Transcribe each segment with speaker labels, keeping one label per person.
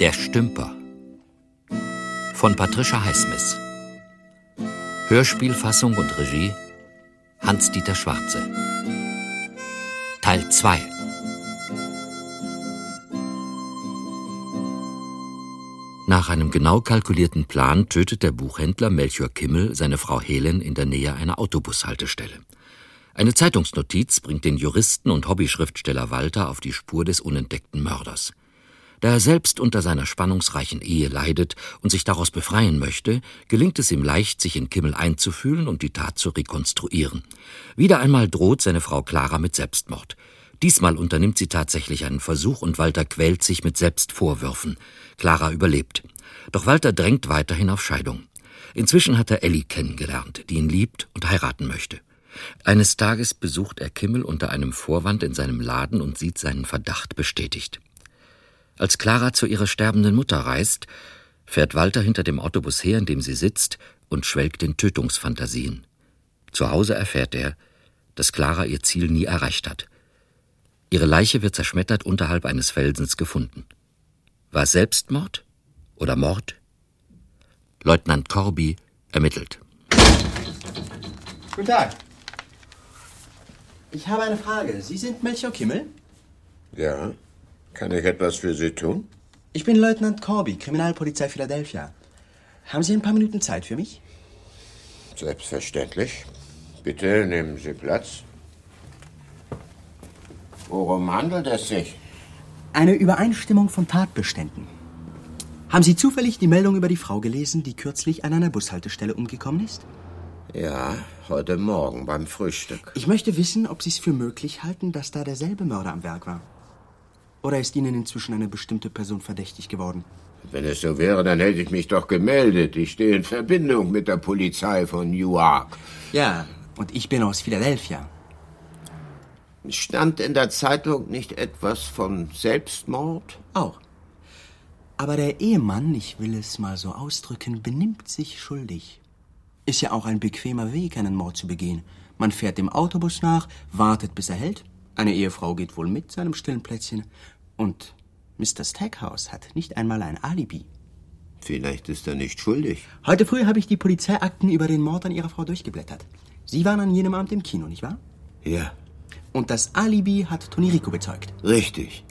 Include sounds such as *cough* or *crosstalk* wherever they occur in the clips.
Speaker 1: Der Stümper von Patricia Highsmith. Hörspielfassung und Regie Hans-Dieter Schwarze. Teil 2 Nach einem genau kalkulierten Plan tötet der Buchhändler Melchior Kimmel seine Frau Helen in der Nähe einer Autobushaltestelle. Eine Zeitungsnotiz bringt den Juristen und Hobbyschriftsteller Walter auf die Spur des unentdeckten Mörders. Da er selbst unter seiner spannungsreichen Ehe leidet und sich daraus befreien möchte, gelingt es ihm leicht, sich in Kimmel einzufühlen und die Tat zu rekonstruieren. Wieder einmal droht seine Frau Clara mit Selbstmord. Diesmal unternimmt sie tatsächlich einen Versuch und Walter quält sich mit Selbstvorwürfen. Clara überlebt. Doch Walter drängt weiterhin auf Scheidung. Inzwischen hat er Ellie kennengelernt, die ihn liebt und heiraten möchte. Eines Tages besucht er Kimmel unter einem Vorwand in seinem Laden und sieht seinen Verdacht bestätigt. Als Clara zu ihrer sterbenden Mutter reist, fährt Walter hinter dem Autobus her, in dem sie sitzt, und schwelgt in Tötungsfantasien. Zu Hause erfährt er, dass Clara ihr Ziel nie erreicht hat. Ihre Leiche wird zerschmettert unterhalb eines Felsens gefunden. War Selbstmord oder Mord? Leutnant Corby ermittelt.
Speaker 2: Guten Tag. Ich habe eine Frage. Sie sind Melchior Kimmel?
Speaker 3: Ja. Kann ich etwas für Sie tun?
Speaker 2: Ich bin Leutnant Corby, Kriminalpolizei Philadelphia. Haben Sie ein paar Minuten Zeit für mich?
Speaker 3: Selbstverständlich. Bitte nehmen Sie Platz. Worum handelt es sich?
Speaker 2: Eine Übereinstimmung von Tatbeständen. Haben Sie zufällig die Meldung über die Frau gelesen, die kürzlich an einer Bushaltestelle umgekommen ist?
Speaker 3: Ja, heute Morgen beim Frühstück.
Speaker 2: Ich möchte wissen, ob Sie es für möglich halten, dass da derselbe Mörder am Werk war. Oder ist Ihnen inzwischen eine bestimmte Person verdächtig geworden?
Speaker 3: Wenn es so wäre, dann hätte ich mich doch gemeldet. Ich stehe in Verbindung mit der Polizei von Newark.
Speaker 2: Ja, und ich bin aus Philadelphia.
Speaker 3: Stand in der Zeitung nicht etwas von Selbstmord?
Speaker 2: Auch. Aber der Ehemann, ich will es mal so ausdrücken, benimmt sich schuldig. Ist ja auch ein bequemer Weg, einen Mord zu begehen. Man fährt dem Autobus nach, wartet, bis er hält. Eine Ehefrau geht wohl mit seinem stillen Plätzchen. Und Mr. Stackhouse hat nicht einmal ein Alibi.
Speaker 3: Vielleicht ist er nicht schuldig.
Speaker 2: Heute früh habe ich die Polizeiakten über den Mord an Ihrer Frau durchgeblättert. Sie waren an jenem Abend im Kino, nicht wahr?
Speaker 3: Ja.
Speaker 2: Und das Alibi hat Toni Rico bezeugt.
Speaker 3: Richtig.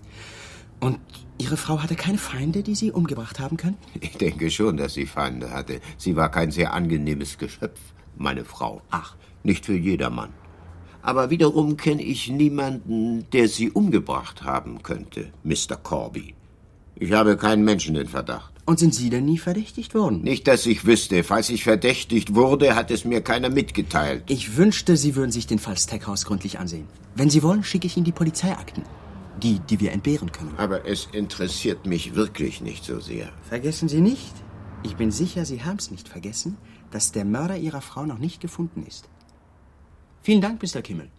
Speaker 2: Und Ihre Frau hatte keine Feinde, die Sie umgebracht haben könnten?
Speaker 3: Ich denke schon, dass sie Feinde hatte. Sie war kein sehr angenehmes Geschöpf, meine Frau.
Speaker 2: Ach.
Speaker 3: Nicht für jedermann. Aber wiederum kenne ich niemanden, der sie umgebracht haben könnte, Mr. Corby. Ich habe keinen Menschen in Verdacht.
Speaker 2: Und sind Sie denn nie verdächtigt worden?
Speaker 3: Nicht, dass ich wüsste. Falls ich verdächtigt wurde, hat es mir keiner mitgeteilt.
Speaker 2: Ich wünschte, Sie würden sich den Fall Stackhouse gründlich ansehen. Wenn Sie wollen, schicke ich Ihnen die Polizeiakten. Die, die wir entbehren können.
Speaker 3: Aber es interessiert mich wirklich nicht so sehr.
Speaker 2: Vergessen Sie nicht, ich bin sicher, Sie haben es nicht vergessen, dass der Mörder Ihrer Frau noch nicht gefunden ist. Vielen Dank, Mr. Kimmel.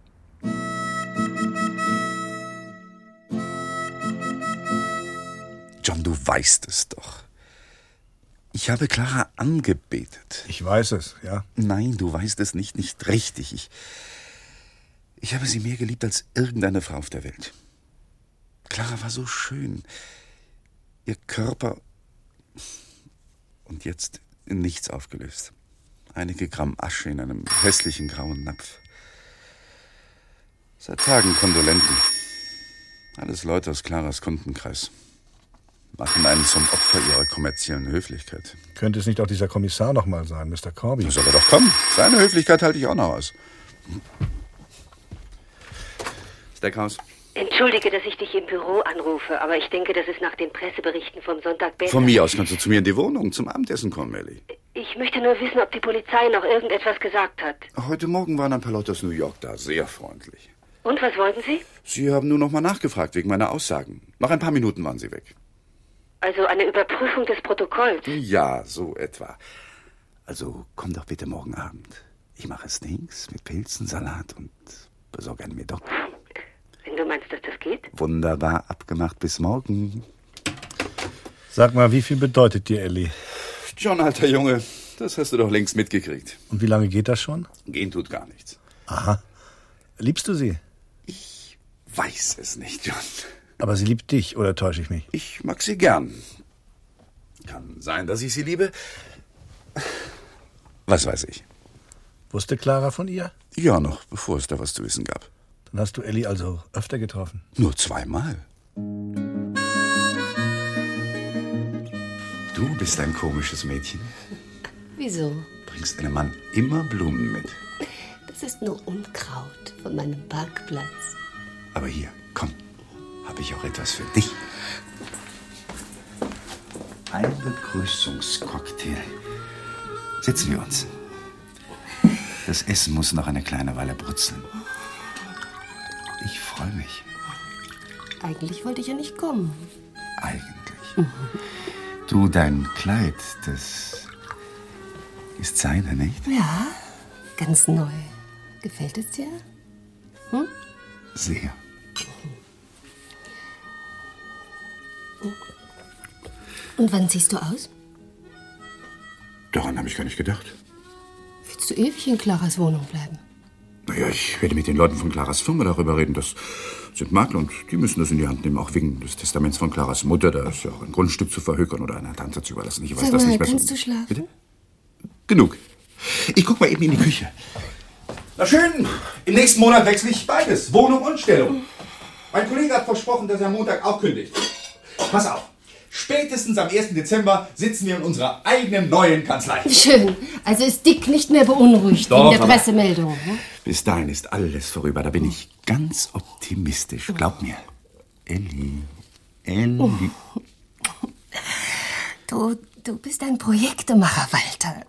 Speaker 4: John, du weißt es doch. Ich habe Clara angebetet.
Speaker 5: Ich weiß es, ja.
Speaker 4: Nein, du weißt es nicht, nicht richtig. Ich, ich habe sie mehr geliebt als irgendeine Frau auf der Welt. Clara war so schön. Ihr Körper. Und jetzt in nichts aufgelöst. Einige Gramm Asche in einem hässlichen grauen Napf. Seit Tagen Kondolenten. Alles Leute aus Claras Kundenkreis. Machen einen zum Opfer ihrer kommerziellen Höflichkeit.
Speaker 5: Könnte es nicht auch dieser Kommissar noch mal sein, Mr. Corby?
Speaker 4: Da soll er doch kommen. Seine Höflichkeit halte ich auch noch aus. Stackhouse.
Speaker 6: Entschuldige, dass ich dich im Büro anrufe, aber ich denke, das ist nach den Presseberichten vom Sonntag besser.
Speaker 4: Von mir aus kannst du zu mir in die Wohnung zum Abendessen kommen, Ellie.
Speaker 6: Ich möchte nur wissen, ob die Polizei noch irgendetwas gesagt hat.
Speaker 4: Heute Morgen waren ein paar Leute aus New York da, sehr freundlich.
Speaker 6: Und was wollten Sie?
Speaker 4: Sie haben nur noch mal nachgefragt wegen meiner Aussagen. Nach ein paar Minuten waren sie weg.
Speaker 6: Also eine Überprüfung des Protokolls.
Speaker 4: Ja, so etwa. Also komm doch bitte morgen Abend. Ich mache Steaks mit Pilzen, Salat und besorge einen Medoc.
Speaker 6: Wenn du meinst, dass das geht?
Speaker 4: Wunderbar abgemacht bis morgen.
Speaker 5: Sag mal, wie viel bedeutet dir Ellie?
Speaker 4: John, alter Junge, das hast du doch längst mitgekriegt.
Speaker 5: Und wie lange geht das schon?
Speaker 4: Gehen tut gar nichts.
Speaker 5: Aha. Liebst du sie?
Speaker 4: Weiß es nicht, John.
Speaker 5: Aber sie liebt dich, oder täusche ich mich?
Speaker 4: Ich mag sie gern. Kann sein, dass ich sie liebe. Was weiß ich?
Speaker 5: Wusste Clara von ihr?
Speaker 4: Ja, noch bevor es da was zu wissen gab.
Speaker 5: Dann hast du Ellie also öfter getroffen.
Speaker 4: Nur zweimal. Du bist ein komisches Mädchen.
Speaker 7: Wieso?
Speaker 4: Bringst einem Mann immer Blumen mit.
Speaker 7: Das ist nur Unkraut von meinem Parkplatz.
Speaker 4: Aber hier, komm, habe ich auch etwas für dich. Ein Begrüßungscocktail. Setzen wir uns. Das Essen muss noch eine kleine Weile brutzeln. Ich freue mich.
Speaker 7: Eigentlich wollte ich ja nicht kommen.
Speaker 4: Eigentlich. Du, dein Kleid, das ist seine, nicht?
Speaker 7: Ja, ganz neu. Gefällt es dir?
Speaker 4: Sehr.
Speaker 7: Und wann ziehst du aus?
Speaker 4: Daran habe ich gar nicht gedacht.
Speaker 7: Willst du ewig in Claras Wohnung bleiben?
Speaker 4: Naja, ich werde mit den Leuten von Claras Firma darüber reden. Das sind Makler und die müssen das in die Hand nehmen, auch wegen des Testaments von Claras Mutter. Da ist ja auch ein Grundstück zu verhökern oder einer Tante zu überlassen. Ich weiß
Speaker 7: Sag
Speaker 4: das
Speaker 7: mal,
Speaker 4: nicht besser.
Speaker 7: kannst du schlafen?
Speaker 4: Bitte? Genug. Ich guck mal eben in die Küche. Na schön, im nächsten Monat wechsle ich beides, Wohnung und Stellung. Mein Kollege hat versprochen, dass er am Montag auch kündigt. Pass auf, spätestens am 1. Dezember sitzen wir in unserer eigenen neuen Kanzlei.
Speaker 7: Schön. Also ist Dick nicht mehr beunruhigt
Speaker 4: Doch,
Speaker 7: wegen der Pressemeldung. Ne?
Speaker 4: Bis dahin ist alles vorüber, da bin ich ganz optimistisch. Glaub mir. Elli, Elli.
Speaker 7: Du, du bist ein Projektemacher, Walter.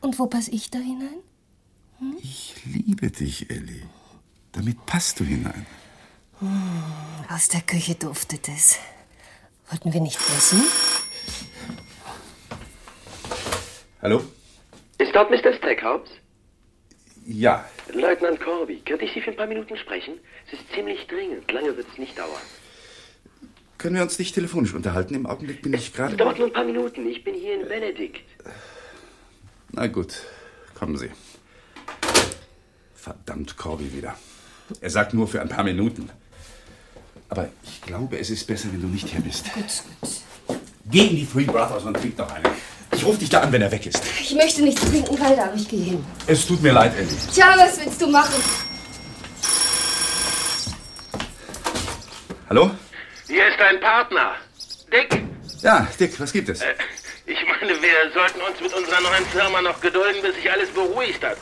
Speaker 7: Und wo pass ich da hinein?
Speaker 4: Ich liebe dich, Elli. Damit passt du hinein.
Speaker 7: Aus der Küche duftet es. Wollten wir nicht essen?
Speaker 4: Hallo?
Speaker 8: Ist dort Mr. Stackhouse?
Speaker 4: Ja.
Speaker 8: Leutnant Corby, könnte ich Sie für ein paar Minuten sprechen? Es ist ziemlich dringend. Lange wird es nicht dauern.
Speaker 4: Können wir uns nicht telefonisch unterhalten? Im Augenblick bin ich
Speaker 8: Es
Speaker 4: gerade.
Speaker 8: dauert nur ein paar Minuten. Ich bin hier in Benedikt.
Speaker 4: Na gut, kommen Sie. Verdammt, Corby wieder. Er sagt nur für ein paar Minuten. Aber ich glaube, es ist besser, wenn du nicht hier bist.
Speaker 7: Gut, gut.
Speaker 4: Geh in die Three Brothers und trink noch eine. Ich rufe dich da an, wenn er weg ist.
Speaker 7: Ich möchte nichts trinken, Walter, aber ich gehe hin.
Speaker 4: Es tut mir leid, Elli.
Speaker 7: Tja, was willst du machen?
Speaker 4: Hallo?
Speaker 8: Hier ist dein Partner. Dick,
Speaker 4: Ja, Dick, was gibt es?
Speaker 8: ich meine, wir sollten uns mit unserer neuen Firma noch gedulden, bis sich alles beruhigt hat.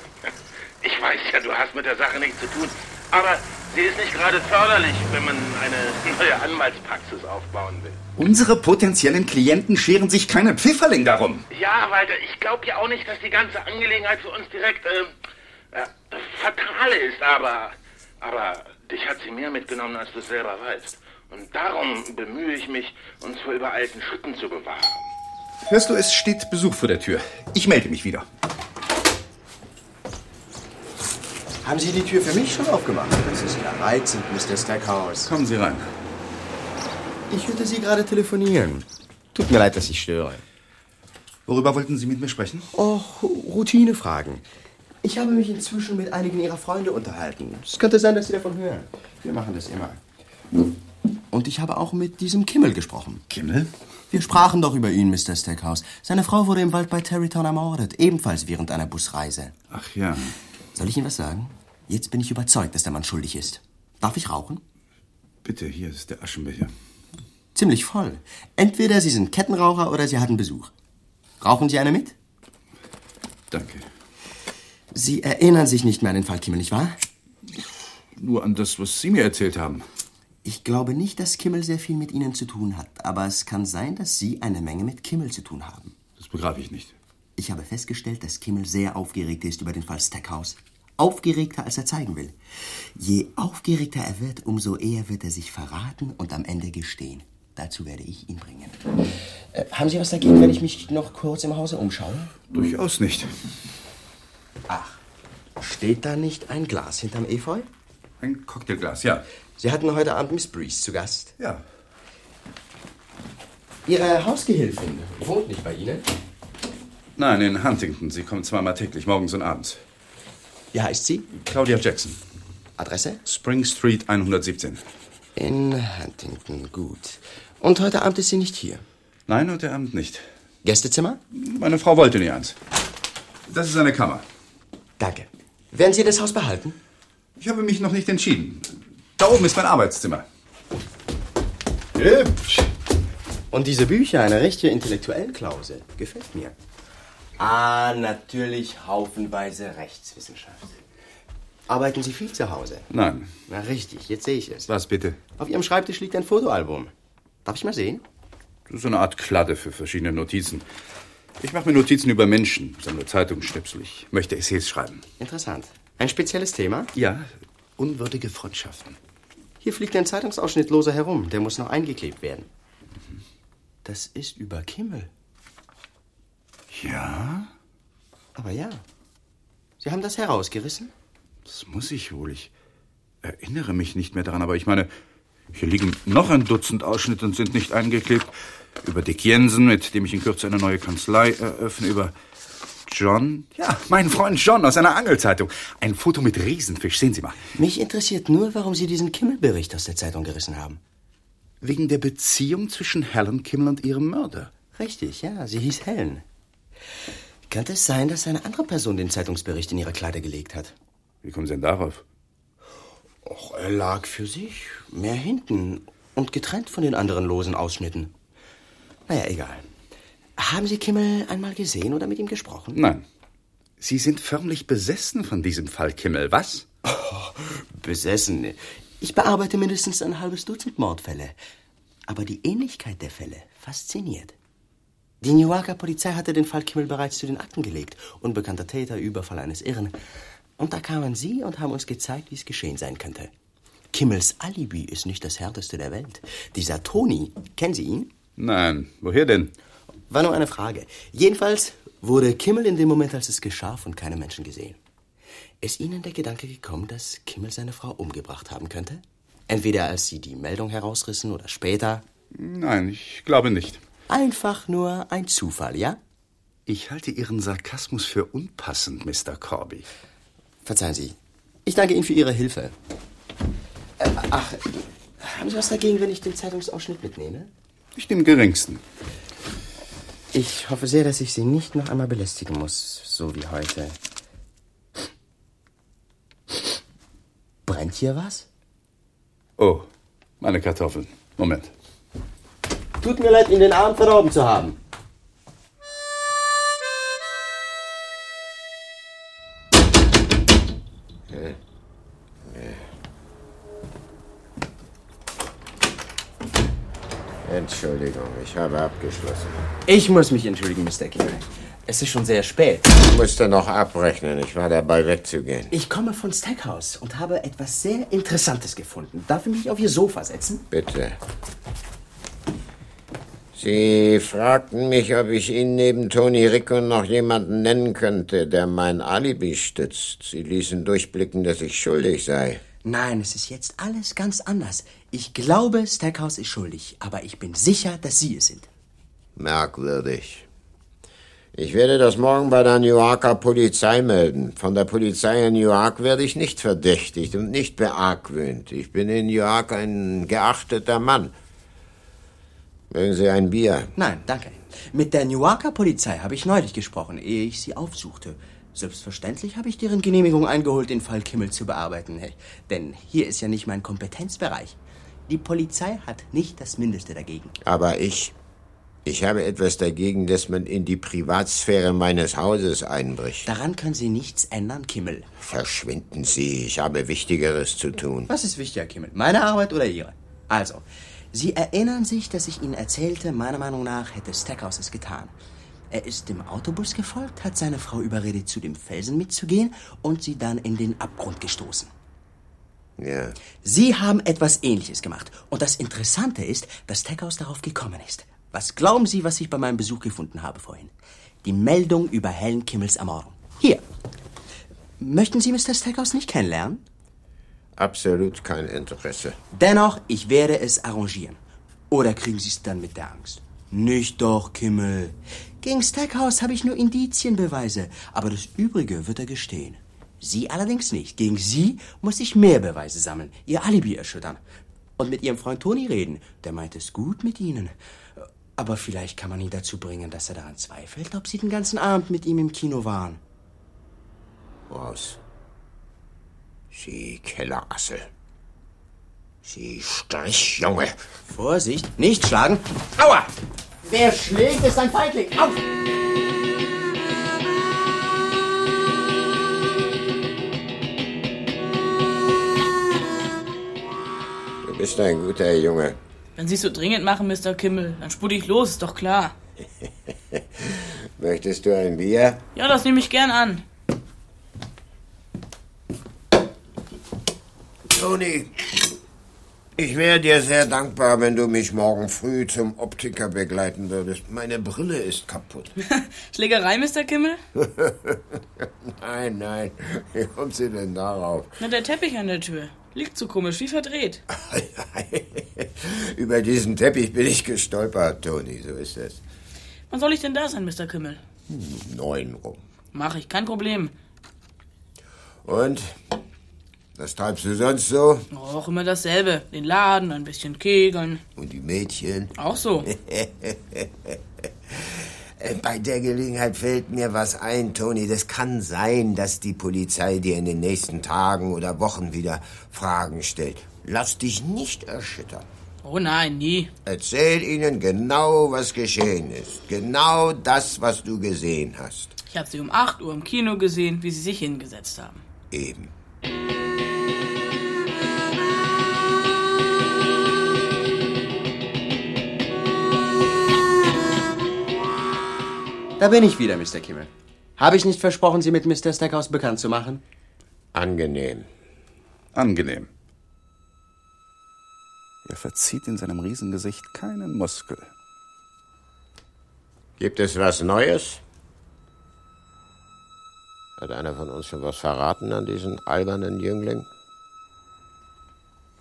Speaker 8: Ich weiß ja, du hast mit der Sache nichts zu tun. Aber sie ist nicht gerade förderlich, wenn man eine neue Anwaltspraxis aufbauen will.
Speaker 4: Unsere potenziellen Klienten scheren sich keinen Pfifferling darum.
Speaker 8: Ja, Walter, ich glaube ja auch nicht, dass die ganze Angelegenheit für uns direkt äh, äh, fatal ist, aber, aber dich hat sie mehr mitgenommen, als du selber weißt. Und darum bemühe ich mich, uns vor übereilten Schritten zu bewahren.
Speaker 4: Hörst du, es steht Besuch vor der Tür. Ich melde mich wieder.
Speaker 2: Haben Sie die Tür für mich schon aufgemacht? Das ist ja reizend, Mr. Stackhouse.
Speaker 4: Kommen Sie rein.
Speaker 2: Ich hörte Sie gerade telefonieren. Tut mir leid, dass ich störe.
Speaker 4: Worüber wollten Sie mit mir sprechen?
Speaker 2: Och, Routinefragen. Ich habe mich inzwischen mit einigen Ihrer Freunde unterhalten. Es könnte sein, dass Sie davon hören. Wir machen das immer. Und ich habe auch mit diesem Kimmel gesprochen.
Speaker 4: Kimmel?
Speaker 2: Wir sprachen doch über ihn, Mr. Stackhouse. Seine Frau wurde im Wald bei Terrytown ermordet, ebenfalls während einer Busreise.
Speaker 4: Ach ja.
Speaker 2: Soll ich Ihnen was sagen? Jetzt bin ich überzeugt, dass der Mann schuldig ist. Darf ich rauchen?
Speaker 4: Bitte, hier ist der Aschenbecher.
Speaker 2: Ziemlich voll. Entweder Sie sind Kettenraucher oder Sie hatten Besuch. Rauchen Sie eine mit?
Speaker 4: Danke.
Speaker 2: Sie erinnern sich nicht mehr an den Fall Kimmel, nicht wahr?
Speaker 4: Nur an das, was Sie mir erzählt haben.
Speaker 2: Ich glaube nicht, dass Kimmel sehr viel mit Ihnen zu tun hat, aber es kann sein, dass Sie eine Menge mit Kimmel zu tun haben.
Speaker 4: Das begreife ich nicht.
Speaker 2: Ich habe festgestellt, dass Kimmel sehr aufgeregt ist über den Fall Stackhouse. Aufgeregter, als er zeigen will. Je aufgeregter er wird, umso eher wird er sich verraten und am Ende gestehen. Dazu werde ich ihn bringen. Äh, haben Sie was dagegen, wenn ich mich noch kurz im Hause umschaue?
Speaker 4: Durchaus nicht.
Speaker 2: Ach, steht da nicht ein Glas hinterm Efeu?
Speaker 4: Ein Cocktailglas, ja.
Speaker 2: Sie hatten heute Abend Miss Breeze zu Gast.
Speaker 4: Ja.
Speaker 2: Ihre Hausgehilfin wohnt nicht bei Ihnen?
Speaker 4: Nein, in Huntington. Sie kommt zweimal täglich, morgens und abends.
Speaker 2: Wie heißt sie?
Speaker 4: Claudia Jackson.
Speaker 2: Adresse?
Speaker 4: Spring Street 117.
Speaker 2: In Huntington, gut. Und heute Abend ist sie nicht hier.
Speaker 4: Nein, heute Abend nicht.
Speaker 2: Gästezimmer?
Speaker 4: Meine Frau wollte nie eins. Das ist eine Kammer.
Speaker 2: Danke. Werden Sie das Haus behalten?
Speaker 4: Ich habe mich noch nicht entschieden. Da oben ist mein Arbeitszimmer.
Speaker 2: Hübsch. Und diese Bücher, eine rechte Intellektuellklause. Gefällt mir. Ah, natürlich haufenweise Rechtswissenschaft. Arbeiten Sie viel zu Hause?
Speaker 4: Nein.
Speaker 2: Na richtig, jetzt sehe ich es.
Speaker 4: Was bitte?
Speaker 2: Auf Ihrem Schreibtisch liegt ein Fotoalbum. Darf ich mal sehen?
Speaker 4: Das ist eine Art Kladde für verschiedene Notizen. Ich mache mir Notizen über Menschen, sammle Zeitungsschnipsel. Ich möchte Essays schreiben.
Speaker 2: Interessant. Ein spezielles Thema?
Speaker 4: Ja, unwürdige Freundschaften.
Speaker 2: Hier fliegt ein Zeitungsausschnitt loser herum. Der muss noch eingeklebt werden. Das ist über Kimmel.
Speaker 4: Ja?
Speaker 2: Aber ja. Sie haben das herausgerissen?
Speaker 4: Das muss ich wohl. Ich erinnere mich nicht mehr daran, aber ich meine, hier liegen noch ein Dutzend Ausschnitte und sind nicht eingeklebt. Über Dick Jensen, mit dem ich in Kürze eine neue Kanzlei eröffne, über John, ja, mein Freund John aus einer Angelzeitung. Ein Foto mit Riesenfisch, sehen Sie mal.
Speaker 2: Mich interessiert nur, warum Sie diesen Kimmelbericht aus der Zeitung gerissen haben.
Speaker 4: Wegen der Beziehung zwischen Helen Kimmel und ihrem Mörder.
Speaker 2: Richtig, ja, sie hieß Helen. Könnte es sein, dass eine andere Person den Zeitungsbericht in ihre Kleider gelegt hat?
Speaker 4: Wie kommen Sie denn darauf?
Speaker 2: Och, er lag für sich, mehr hinten und getrennt von den anderen losen Ausschnitten. Naja, egal. Haben Sie Kimmel einmal gesehen oder mit ihm gesprochen?
Speaker 4: Nein. Sie sind förmlich besessen von diesem Fall, Kimmel, was?
Speaker 2: Oh, besessen. Ich bearbeite mindestens ein halbes Dutzend Mordfälle. Aber die Ähnlichkeit der Fälle fasziniert. Die Newarker Polizei hatte den Fall Kimmel bereits zu den Akten gelegt. Unbekannter Täter, Überfall eines Irren. Und da kamen Sie und haben uns gezeigt, wie es geschehen sein könnte. Kimmels Alibi ist nicht das härteste der Welt. Dieser Toni, kennen Sie ihn?
Speaker 4: Nein, woher denn?
Speaker 2: War nur eine Frage. Jedenfalls wurde Kimmel in dem Moment, als es geschah, von keinem Menschen gesehen. Ist Ihnen der Gedanke gekommen, dass Kimmel seine Frau umgebracht haben könnte? Entweder als Sie die Meldung herausrissen oder später?
Speaker 4: Nein, ich glaube nicht.
Speaker 2: Einfach nur ein Zufall, ja?
Speaker 4: Ich halte Ihren Sarkasmus für unpassend, Mr. Corby.
Speaker 2: Verzeihen Sie. Ich danke Ihnen für Ihre Hilfe. Äh, ach, haben Sie was dagegen, wenn ich den Zeitungsausschnitt mitnehme?
Speaker 4: Nicht im geringsten.
Speaker 2: Ich hoffe sehr, dass ich Sie nicht noch einmal belästigen muss, so wie heute. Brennt hier was?
Speaker 4: Oh, meine Kartoffeln. Moment.
Speaker 2: Tut mir leid, Ihnen den Abend verdorben zu haben.
Speaker 3: Entschuldigung, ich habe abgeschlossen.
Speaker 2: Ich muss mich entschuldigen, Mr. Kimmel. Es ist schon sehr spät.
Speaker 3: Ich musste noch abrechnen. Ich war dabei, wegzugehen.
Speaker 2: Ich komme von Stackhouse und habe etwas sehr Interessantes gefunden. Darf ich mich auf Ihr Sofa setzen?
Speaker 3: Bitte. Sie fragten mich, ob ich Ihnen neben Tony Rico noch jemanden nennen könnte, der mein Alibi stützt. Sie ließen durchblicken, dass ich schuldig sei.
Speaker 2: Nein, es ist jetzt alles ganz anders. Ich glaube, Stackhouse ist schuldig, aber ich bin sicher, dass Sie es sind.
Speaker 3: Merkwürdig. Ich werde das morgen bei der New Yorker Polizei melden. Von der Polizei in New York werde ich nicht verdächtigt und nicht beargwöhnt. Ich bin in New York ein geachteter Mann. Mögen Sie ein Bier?
Speaker 2: Nein, danke. Mit der New Yorker Polizei habe ich neulich gesprochen, ehe ich sie aufsuchte. Selbstverständlich habe ich deren Genehmigung eingeholt, den Fall Kimmel zu bearbeiten. Denn hier ist ja nicht mein Kompetenzbereich. Die Polizei hat nicht das Mindeste dagegen.
Speaker 3: Aber ich. Ich habe etwas dagegen, dass man in die Privatsphäre meines Hauses einbricht.
Speaker 2: Daran können Sie nichts ändern, Kimmel.
Speaker 3: Verschwinden Sie, ich habe Wichtigeres zu tun.
Speaker 2: Was ist wichtiger, Kimmel? Meine Arbeit oder Ihre? Also, Sie erinnern sich, dass ich Ihnen erzählte, meiner Meinung nach hätte Stackhouse es getan. Er ist dem Autobus gefolgt, hat seine Frau überredet, zu dem Felsen mitzugehen und sie dann in den Abgrund gestoßen.
Speaker 3: Ja.
Speaker 2: Sie haben etwas Ähnliches gemacht. Und das Interessante ist, dass Stackhouse darauf gekommen ist. Was glauben Sie, was ich bei meinem Besuch gefunden habe vorhin? Die Meldung über Helen Kimmels Ermordung. Hier. Möchten Sie Mr. Stackhouse nicht kennenlernen?
Speaker 3: Absolut kein Interesse.
Speaker 2: Dennoch, ich werde es arrangieren. Oder kriegen Sie es dann mit der Angst? Nicht doch, Kimmel. Gegen Stackhouse habe ich nur Indizienbeweise, aber das Übrige wird er gestehen. Sie allerdings nicht. Gegen Sie muss ich mehr Beweise sammeln, Ihr Alibi erschüttern. Und mit Ihrem Freund Toni reden. Der meint es gut mit Ihnen. Aber vielleicht kann man ihn dazu bringen, dass er daran zweifelt, ob Sie den ganzen Abend mit ihm im Kino waren.
Speaker 3: Was? Sie Kellerassel. Sie Strichjunge.
Speaker 2: Vorsicht, nicht schlagen. Aua! Wer schlägt, ist ein Feigling. Auf!
Speaker 3: Du bist ein guter Junge.
Speaker 9: Wenn Sie es so dringend machen, Mr. Kimmel, dann spur ich los, ist doch klar. *laughs*
Speaker 3: Möchtest du ein Bier?
Speaker 9: Ja, das nehme ich gern an.
Speaker 3: Toni, ich wäre dir sehr dankbar, wenn du mich morgen früh zum Optiker begleiten würdest. Meine Brille ist kaputt. *laughs*
Speaker 9: Schlägerei, Mr. Kimmel? *laughs*
Speaker 3: nein, nein. Wie kommt sie denn darauf?
Speaker 9: Na, der Teppich an der Tür. Liegt so komisch, wie verdreht. *laughs*
Speaker 3: Über diesen Teppich bin ich gestolpert, Toni, so ist es.
Speaker 9: Wann soll ich denn da sein, Mr. Kimmel?
Speaker 3: Hm, neun rum.
Speaker 9: Mach ich, kein Problem.
Speaker 3: Und? Was treibst du sonst so?
Speaker 9: Auch immer dasselbe. Den Laden, ein bisschen kegeln.
Speaker 3: Und die Mädchen?
Speaker 9: Auch so. *laughs*
Speaker 3: Bei der Gelegenheit fällt mir was ein, Toni. Das kann sein, dass die Polizei dir in den nächsten Tagen oder Wochen wieder Fragen stellt. Lass dich nicht erschüttern.
Speaker 9: Oh nein, nie.
Speaker 3: Erzähl ihnen genau, was geschehen ist. Genau das, was du gesehen hast.
Speaker 9: Ich habe sie um 8 Uhr im Kino gesehen, wie sie sich hingesetzt haben.
Speaker 3: Eben.
Speaker 2: Da bin ich wieder, Mr. Kimmel. Habe ich nicht versprochen, Sie mit Mr. Stackhouse bekannt zu machen?
Speaker 3: Angenehm.
Speaker 4: Angenehm. Er verzieht in seinem Riesengesicht keinen Muskel.
Speaker 3: Gibt es was Neues? Hat einer von uns schon was verraten an diesen albernen Jüngling?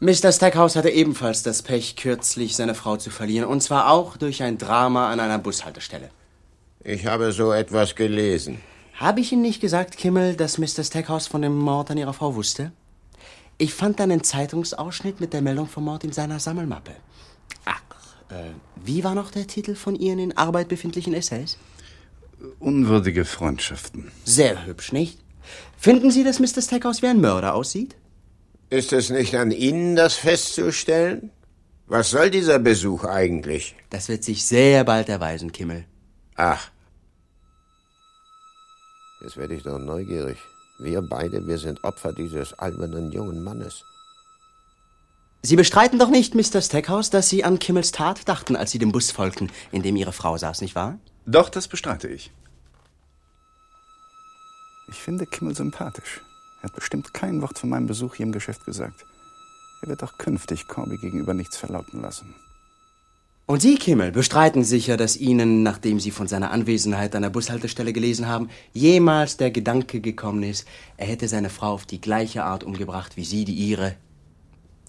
Speaker 2: Mr. Stackhouse hatte ebenfalls das Pech, kürzlich seine Frau zu verlieren. Und zwar auch durch ein Drama an einer Bushaltestelle.
Speaker 3: Ich habe so etwas gelesen.
Speaker 2: Habe ich Ihnen nicht gesagt, Kimmel, dass Mr. Stackhouse von dem Mord an Ihrer Frau wusste? Ich fand einen Zeitungsausschnitt mit der Meldung vom Mord in seiner Sammelmappe. Ach, äh, wie war noch der Titel von Ihren in Arbeit befindlichen Essays?
Speaker 4: Unwürdige Freundschaften.
Speaker 2: Sehr hübsch, nicht? Finden Sie, dass Mr. Stackhouse wie ein Mörder aussieht?
Speaker 3: Ist es nicht an Ihnen, das festzustellen? Was soll dieser Besuch eigentlich?
Speaker 2: Das wird sich sehr bald erweisen, Kimmel.
Speaker 3: Ach. Jetzt werde ich doch neugierig. Wir beide, wir sind Opfer dieses albernen jungen Mannes.
Speaker 2: Sie bestreiten doch nicht, Mr. Stackhouse, dass Sie an Kimmels Tat dachten, als Sie dem Bus folgten, in dem Ihre Frau saß, nicht wahr?
Speaker 4: Doch, das bestreite ich. Ich finde Kimmel sympathisch. Er hat bestimmt kein Wort von meinem Besuch hier im Geschäft gesagt. Er wird auch künftig Corby gegenüber nichts verlauten lassen.
Speaker 2: Und Sie, Kimmel, bestreiten sicher, dass Ihnen, nachdem Sie von seiner Anwesenheit an der Bushaltestelle gelesen haben, jemals der Gedanke gekommen ist, er hätte seine Frau auf die gleiche Art umgebracht wie Sie die Ihre.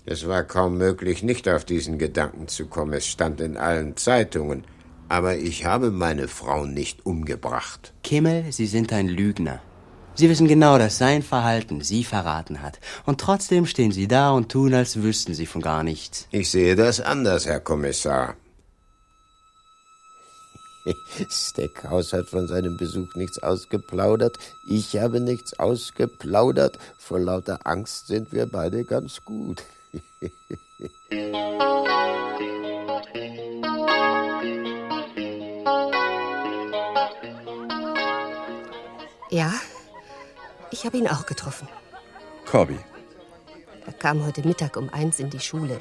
Speaker 3: Es war kaum möglich, nicht auf diesen Gedanken zu kommen. Es stand in allen Zeitungen. Aber ich habe meine Frau nicht umgebracht.
Speaker 2: Kimmel, Sie sind ein Lügner. Sie wissen genau, dass sein Verhalten Sie verraten hat. Und trotzdem stehen Sie da und tun, als wüssten Sie von gar nichts.
Speaker 3: Ich sehe das anders, Herr Kommissar. *laughs* Steckhaus hat von seinem Besuch nichts ausgeplaudert. Ich habe nichts ausgeplaudert. Vor lauter Angst sind wir beide ganz gut. *laughs*
Speaker 7: Ja, ich habe ihn auch getroffen.
Speaker 4: Corby.
Speaker 7: Er kam heute Mittag um eins in die Schule.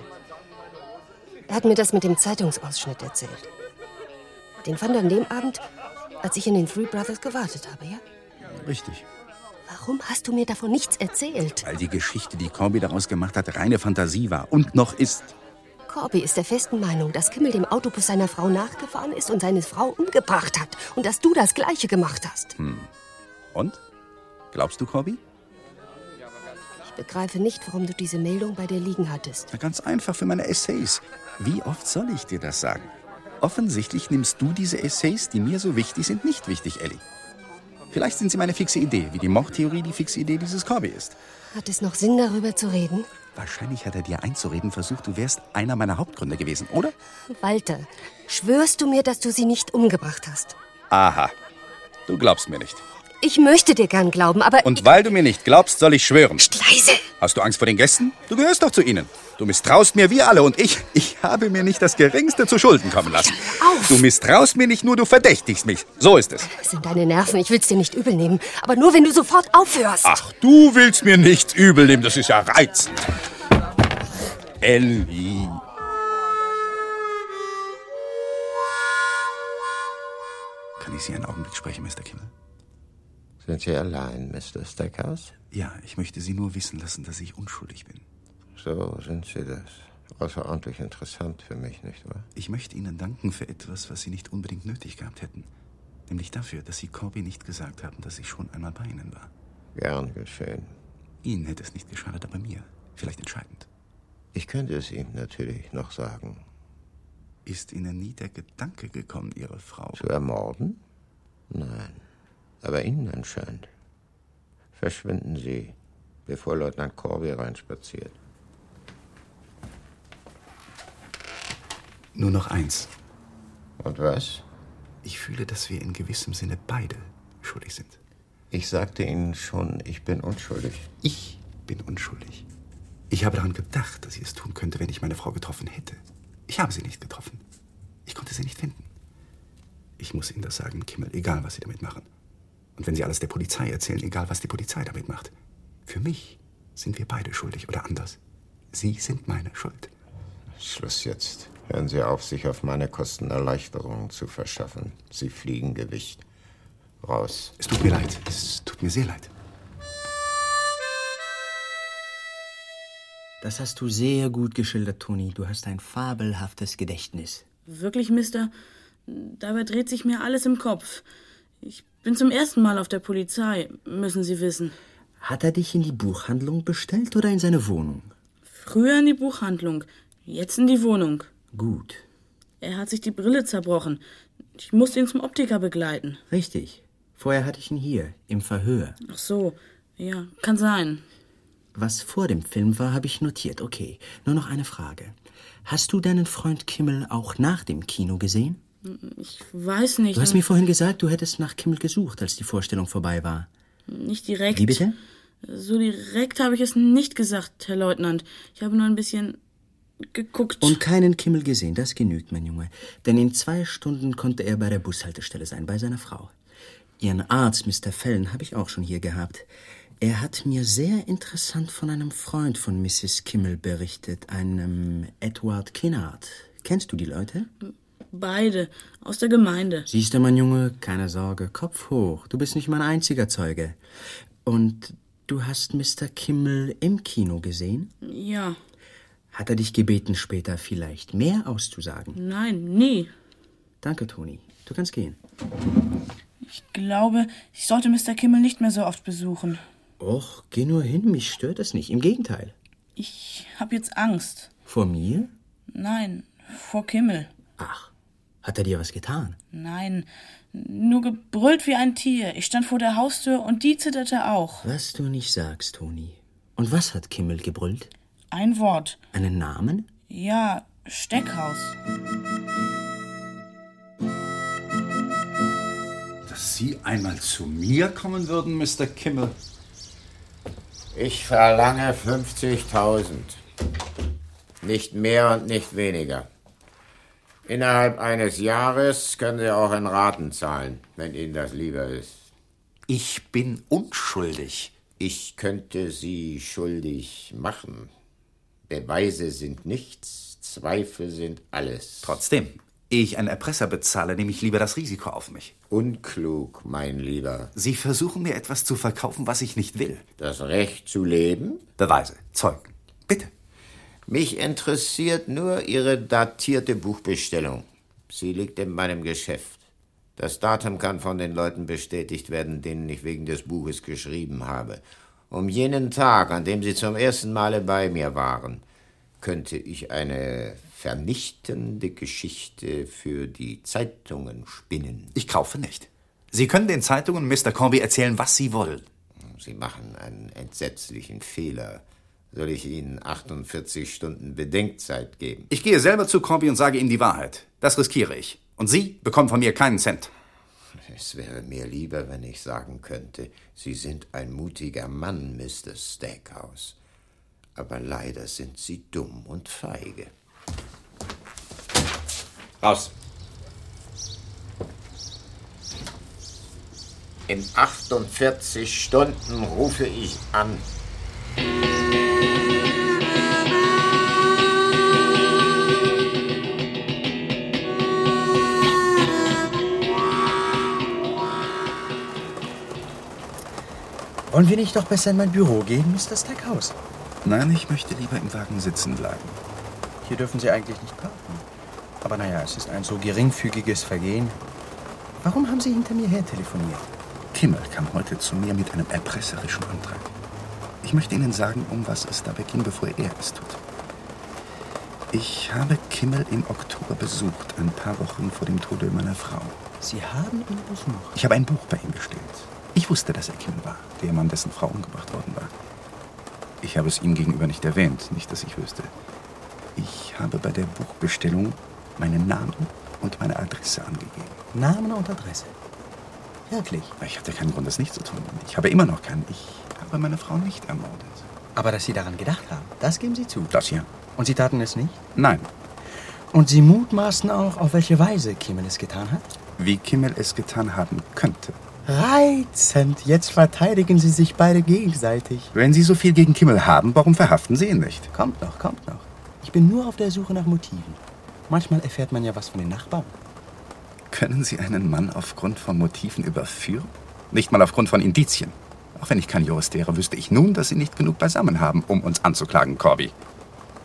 Speaker 7: Er hat mir das mit dem Zeitungsausschnitt erzählt. Den fand er an dem Abend, als ich in den Three Brothers gewartet habe, ja?
Speaker 4: Richtig.
Speaker 7: Warum hast du mir davon nichts erzählt?
Speaker 4: Weil die Geschichte, die Corby daraus gemacht hat, reine Fantasie war und noch ist.
Speaker 7: Corby ist der festen Meinung, dass Kimmel dem Autobus seiner Frau nachgefahren ist und seine Frau umgebracht hat. Und dass du das Gleiche gemacht hast.
Speaker 4: Hm. Und? Glaubst du, Corby?
Speaker 7: Ich begreife nicht, warum du diese Meldung bei dir liegen hattest.
Speaker 4: Na, ganz einfach für meine Essays. Wie oft soll ich dir das sagen? Offensichtlich nimmst du diese Essays, die mir so wichtig sind, nicht wichtig, Ellie. Vielleicht sind sie meine fixe Idee, wie die Mordtheorie die fixe Idee dieses Corby ist.
Speaker 7: Hat es noch Sinn, darüber zu reden?
Speaker 4: Wahrscheinlich hat er dir einzureden versucht, du wärst einer meiner Hauptgründe gewesen, oder?
Speaker 7: Walter, schwörst du mir, dass du sie nicht umgebracht hast?
Speaker 4: Aha. Du glaubst mir nicht.
Speaker 7: Ich möchte dir gern glauben, aber.
Speaker 4: Und weil du mir nicht glaubst, soll ich schwören.
Speaker 7: Leise!
Speaker 4: Hast du Angst vor den Gästen? Du gehörst doch zu ihnen. Du misstraust mir wie alle und ich, ich habe mir nicht das Geringste zu Schulden kommen lassen.
Speaker 7: Auf!
Speaker 4: Du misstraust mir nicht nur, du verdächtigst mich. So ist es.
Speaker 7: Es sind deine Nerven, ich will's dir nicht übel nehmen. Aber nur, wenn du sofort aufhörst.
Speaker 4: Ach, du willst mir nichts übel nehmen, das ist ja reizend. Ellie. Kann ich Sie einen Augenblick sprechen, Mr. Kimmel?
Speaker 3: Sind Sie allein, Mr. Stackhouse?
Speaker 4: Ja, ich möchte Sie nur wissen lassen, dass ich unschuldig bin.
Speaker 3: So sind Sie das. Außerordentlich interessant für mich, nicht wahr?
Speaker 4: Ich möchte Ihnen danken für etwas, was Sie nicht unbedingt nötig gehabt hätten. Nämlich dafür, dass Sie Corby nicht gesagt haben, dass ich schon einmal bei Ihnen war.
Speaker 3: Gern geschehen.
Speaker 4: Ihnen hätte es nicht geschadet, aber mir vielleicht entscheidend.
Speaker 3: Ich könnte es ihm natürlich noch sagen.
Speaker 4: Ist Ihnen nie der Gedanke gekommen, Ihre Frau
Speaker 3: Zu ermorden? Nein. Aber Ihnen anscheinend. Verschwinden Sie, bevor Leutnant Corby reinspaziert.
Speaker 4: Nur noch eins.
Speaker 3: Und was?
Speaker 4: Ich fühle, dass wir in gewissem Sinne beide schuldig sind.
Speaker 3: Ich sagte Ihnen schon, ich bin unschuldig.
Speaker 4: Ich bin unschuldig. Ich habe daran gedacht, dass ich es tun könnte, wenn ich meine Frau getroffen hätte. Ich habe sie nicht getroffen. Ich konnte sie nicht finden. Ich muss Ihnen das sagen, Kimmel, egal was Sie damit machen. Und wenn Sie alles der Polizei erzählen, egal was die Polizei damit macht. Für mich sind wir beide schuldig oder anders. Sie sind meine Schuld.
Speaker 3: Schluss jetzt. Hören Sie auf, sich auf meine Kosten Erleichterungen zu verschaffen. Sie fliegen Gewicht. Raus.
Speaker 4: Es tut mir leid. Es tut mir sehr leid.
Speaker 2: Das hast du sehr gut geschildert, Toni. Du hast ein fabelhaftes Gedächtnis.
Speaker 9: Wirklich, Mister? Dabei dreht sich mir alles im Kopf. Ich bin zum ersten Mal auf der Polizei, müssen Sie wissen.
Speaker 2: Hat er dich in die Buchhandlung bestellt oder in seine Wohnung?
Speaker 9: Früher in die Buchhandlung, jetzt in die Wohnung.
Speaker 2: Gut.
Speaker 9: Er hat sich die Brille zerbrochen. Ich musste ihn zum Optiker begleiten.
Speaker 2: Richtig. Vorher hatte ich ihn hier, im Verhör.
Speaker 9: Ach so, ja, kann sein.
Speaker 2: Was vor dem Film war, habe ich notiert. Okay, nur noch eine Frage. Hast du deinen Freund Kimmel auch nach dem Kino gesehen?
Speaker 9: Ich weiß nicht.
Speaker 2: Du hast mir vorhin gesagt, du hättest nach Kimmel gesucht, als die Vorstellung vorbei war.
Speaker 9: Nicht direkt.
Speaker 2: Wie bitte?
Speaker 9: So direkt habe ich es nicht gesagt, Herr Leutnant. Ich habe nur ein bisschen geguckt.
Speaker 2: Und keinen Kimmel gesehen, das genügt, mein Junge. Denn in zwei Stunden konnte er bei der Bushaltestelle sein, bei seiner Frau. Ihren Arzt, Mr. Fellen, habe ich auch schon hier gehabt. Er hat mir sehr interessant von einem Freund von Mrs. Kimmel berichtet, einem Edward Kinnard. Kennst du die Leute?
Speaker 9: Beide, aus der Gemeinde.
Speaker 2: Siehst du, mein Junge, keine Sorge, Kopf hoch. Du bist nicht mein einziger Zeuge. Und du hast Mr. Kimmel im Kino gesehen?
Speaker 9: Ja.
Speaker 2: Hat er dich gebeten, später vielleicht mehr auszusagen?
Speaker 9: Nein, nie.
Speaker 2: Danke, Toni. Du kannst gehen.
Speaker 9: Ich glaube, ich sollte Mr. Kimmel nicht mehr so oft besuchen.
Speaker 2: Och, geh nur hin, mich stört es nicht. Im Gegenteil.
Speaker 9: Ich habe jetzt Angst.
Speaker 2: Vor mir?
Speaker 9: Nein, vor Kimmel.
Speaker 2: Ach, hat er dir was getan?
Speaker 9: Nein, nur gebrüllt wie ein Tier. Ich stand vor der Haustür und die zitterte auch.
Speaker 2: Was du nicht sagst, Toni. Und was hat Kimmel gebrüllt?
Speaker 9: Ein Wort.
Speaker 2: Einen Namen?
Speaker 9: Ja, Steckhaus.
Speaker 4: Dass Sie einmal zu mir kommen würden, Mr. Kimmel.
Speaker 3: Ich verlange 50.000. Nicht mehr und nicht weniger. Innerhalb eines Jahres können Sie auch in Raten zahlen, wenn Ihnen das lieber ist.
Speaker 4: Ich bin unschuldig.
Speaker 3: Ich könnte Sie schuldig machen. Beweise sind nichts, Zweifel sind alles.
Speaker 4: Trotzdem, ehe ich einen Erpresser bezahle, nehme ich lieber das Risiko auf mich.
Speaker 3: Unklug, mein Lieber.
Speaker 4: Sie versuchen mir etwas zu verkaufen, was ich nicht will.
Speaker 3: Das Recht zu leben?
Speaker 4: Beweise, Zeugen. Bitte.
Speaker 3: Mich interessiert nur Ihre datierte Buchbestellung. Sie liegt in meinem Geschäft. Das Datum kann von den Leuten bestätigt werden, denen ich wegen des Buches geschrieben habe. Um jenen Tag, an dem Sie zum ersten Male bei mir waren, könnte ich eine vernichtende Geschichte für die Zeitungen spinnen.
Speaker 4: Ich kaufe nicht. Sie können den Zeitungen Mr. Corby erzählen, was Sie wollen.
Speaker 3: Sie machen einen entsetzlichen Fehler. Soll ich Ihnen 48 Stunden Bedenkzeit geben?
Speaker 4: Ich gehe selber zu Corby und sage ihm die Wahrheit. Das riskiere ich. Und Sie bekommen von mir keinen Cent.
Speaker 3: Es wäre mir lieber, wenn ich sagen könnte, Sie sind ein mutiger Mann, Mr. Stackhouse. Aber leider sind Sie dumm und feige.
Speaker 4: Raus.
Speaker 3: In 48 Stunden rufe ich an.
Speaker 2: Wollen wir nicht doch besser in mein Büro gehen, Mr. Stackhouse?
Speaker 4: Nein, ich möchte lieber im Wagen sitzen bleiben.
Speaker 2: Hier dürfen Sie eigentlich nicht parken. Aber naja, es ist ein so geringfügiges Vergehen. Warum haben Sie hinter mir her telefoniert?
Speaker 4: Kimmel kam heute zu mir mit einem erpresserischen Antrag. Ich möchte Ihnen sagen, um was es dabei ging, bevor er es tut. Ich habe Kimmel im Oktober besucht, ein paar Wochen vor dem Tode meiner Frau.
Speaker 2: Sie haben ihn besucht?
Speaker 4: Ich habe ein Buch bei ihm bestellt. Ich wusste, dass er Kimmel war, der Mann, dessen Frau umgebracht worden war. Ich habe es ihm gegenüber nicht erwähnt, nicht, dass ich wüsste. Ich habe bei der Buchbestellung meinen Namen und meine Adresse angegeben.
Speaker 2: Namen und Adresse? Wirklich?
Speaker 4: Ich hatte keinen Grund, das nicht zu tun. Ich habe immer noch keinen. Ich habe meine Frau nicht ermordet.
Speaker 2: Aber dass Sie daran gedacht haben, das geben Sie zu.
Speaker 4: Das ja.
Speaker 2: Und Sie taten es nicht?
Speaker 4: Nein.
Speaker 2: Und Sie mutmaßen auch, auf welche Weise Kimmel es getan hat?
Speaker 4: Wie Kimmel es getan haben könnte.
Speaker 2: Reizend. Jetzt verteidigen Sie sich beide gegenseitig.
Speaker 4: Wenn Sie so viel gegen Kimmel haben, warum verhaften Sie ihn nicht?
Speaker 2: Kommt noch, kommt noch. Ich bin nur auf der Suche nach Motiven. Manchmal erfährt man ja was von den Nachbarn.
Speaker 4: Können Sie einen Mann aufgrund von Motiven überführen? Nicht mal aufgrund von Indizien. Auch wenn ich kein Jurist wäre, wüsste ich nun, dass Sie nicht genug beisammen haben, um uns anzuklagen, Corby.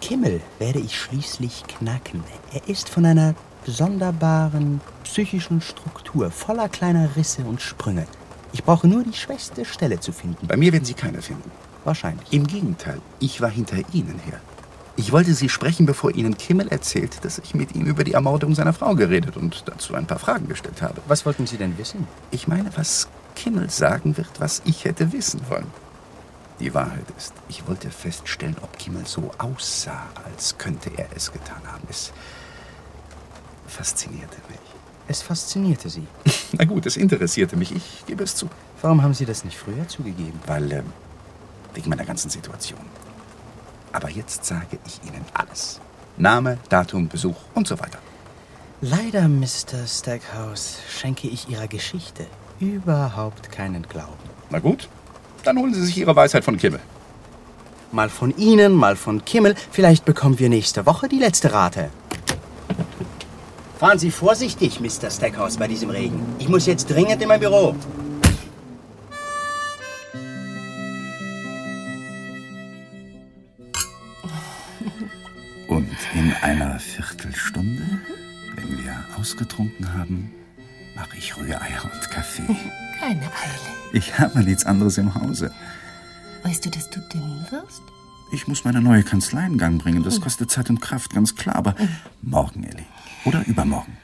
Speaker 2: Kimmel werde ich schließlich knacken. Er ist von einer sonderbaren psychischen Struktur, voller kleiner Risse und Sprünge. Ich brauche nur die schwächste Stelle zu finden.
Speaker 4: Bei mir werden Sie keine finden.
Speaker 2: Wahrscheinlich.
Speaker 4: Im Gegenteil, ich war hinter Ihnen her. Ich wollte Sie sprechen, bevor Ihnen Kimmel erzählt, dass ich mit ihm über die Ermordung seiner Frau geredet und dazu ein paar Fragen gestellt habe.
Speaker 2: Was wollten Sie denn wissen?
Speaker 4: Ich meine, was Kimmel sagen wird, was ich hätte wissen wollen. Die Wahrheit ist, ich wollte feststellen, ob Kimmel so aussah, als könnte er es getan haben. Es faszinierte mich.
Speaker 2: Es faszinierte Sie. *laughs*
Speaker 4: Na gut, es interessierte mich, ich gebe es zu.
Speaker 2: Warum haben Sie das nicht früher zugegeben?
Speaker 4: Weil, äh, wegen meiner ganzen Situation. Aber jetzt sage ich Ihnen alles. Name, Datum, Besuch und so weiter.
Speaker 2: Leider, Mr. Stackhouse, schenke ich Ihrer Geschichte überhaupt keinen Glauben.
Speaker 4: Na gut, dann holen Sie sich Ihre Weisheit von Kimmel.
Speaker 2: Mal von Ihnen, mal von Kimmel. Vielleicht bekommen wir nächste Woche die letzte Rate. Fahren Sie vorsichtig, Mr. Stackhouse, bei diesem Regen. Ich muss jetzt dringend in mein Büro. *laughs*
Speaker 4: Und in einer Viertelstunde, wenn wir ausgetrunken haben, mache ich Rühreier und Kaffee. *laughs*
Speaker 7: Keine Eile.
Speaker 4: Ich habe nichts anderes im Hause.
Speaker 7: Weißt du, dass du dünn wirst?
Speaker 4: Ich muss meine neue Kanzlei in Gang bringen. Das kostet Zeit und Kraft, ganz klar. Aber morgen, Ellie. Oder übermorgen.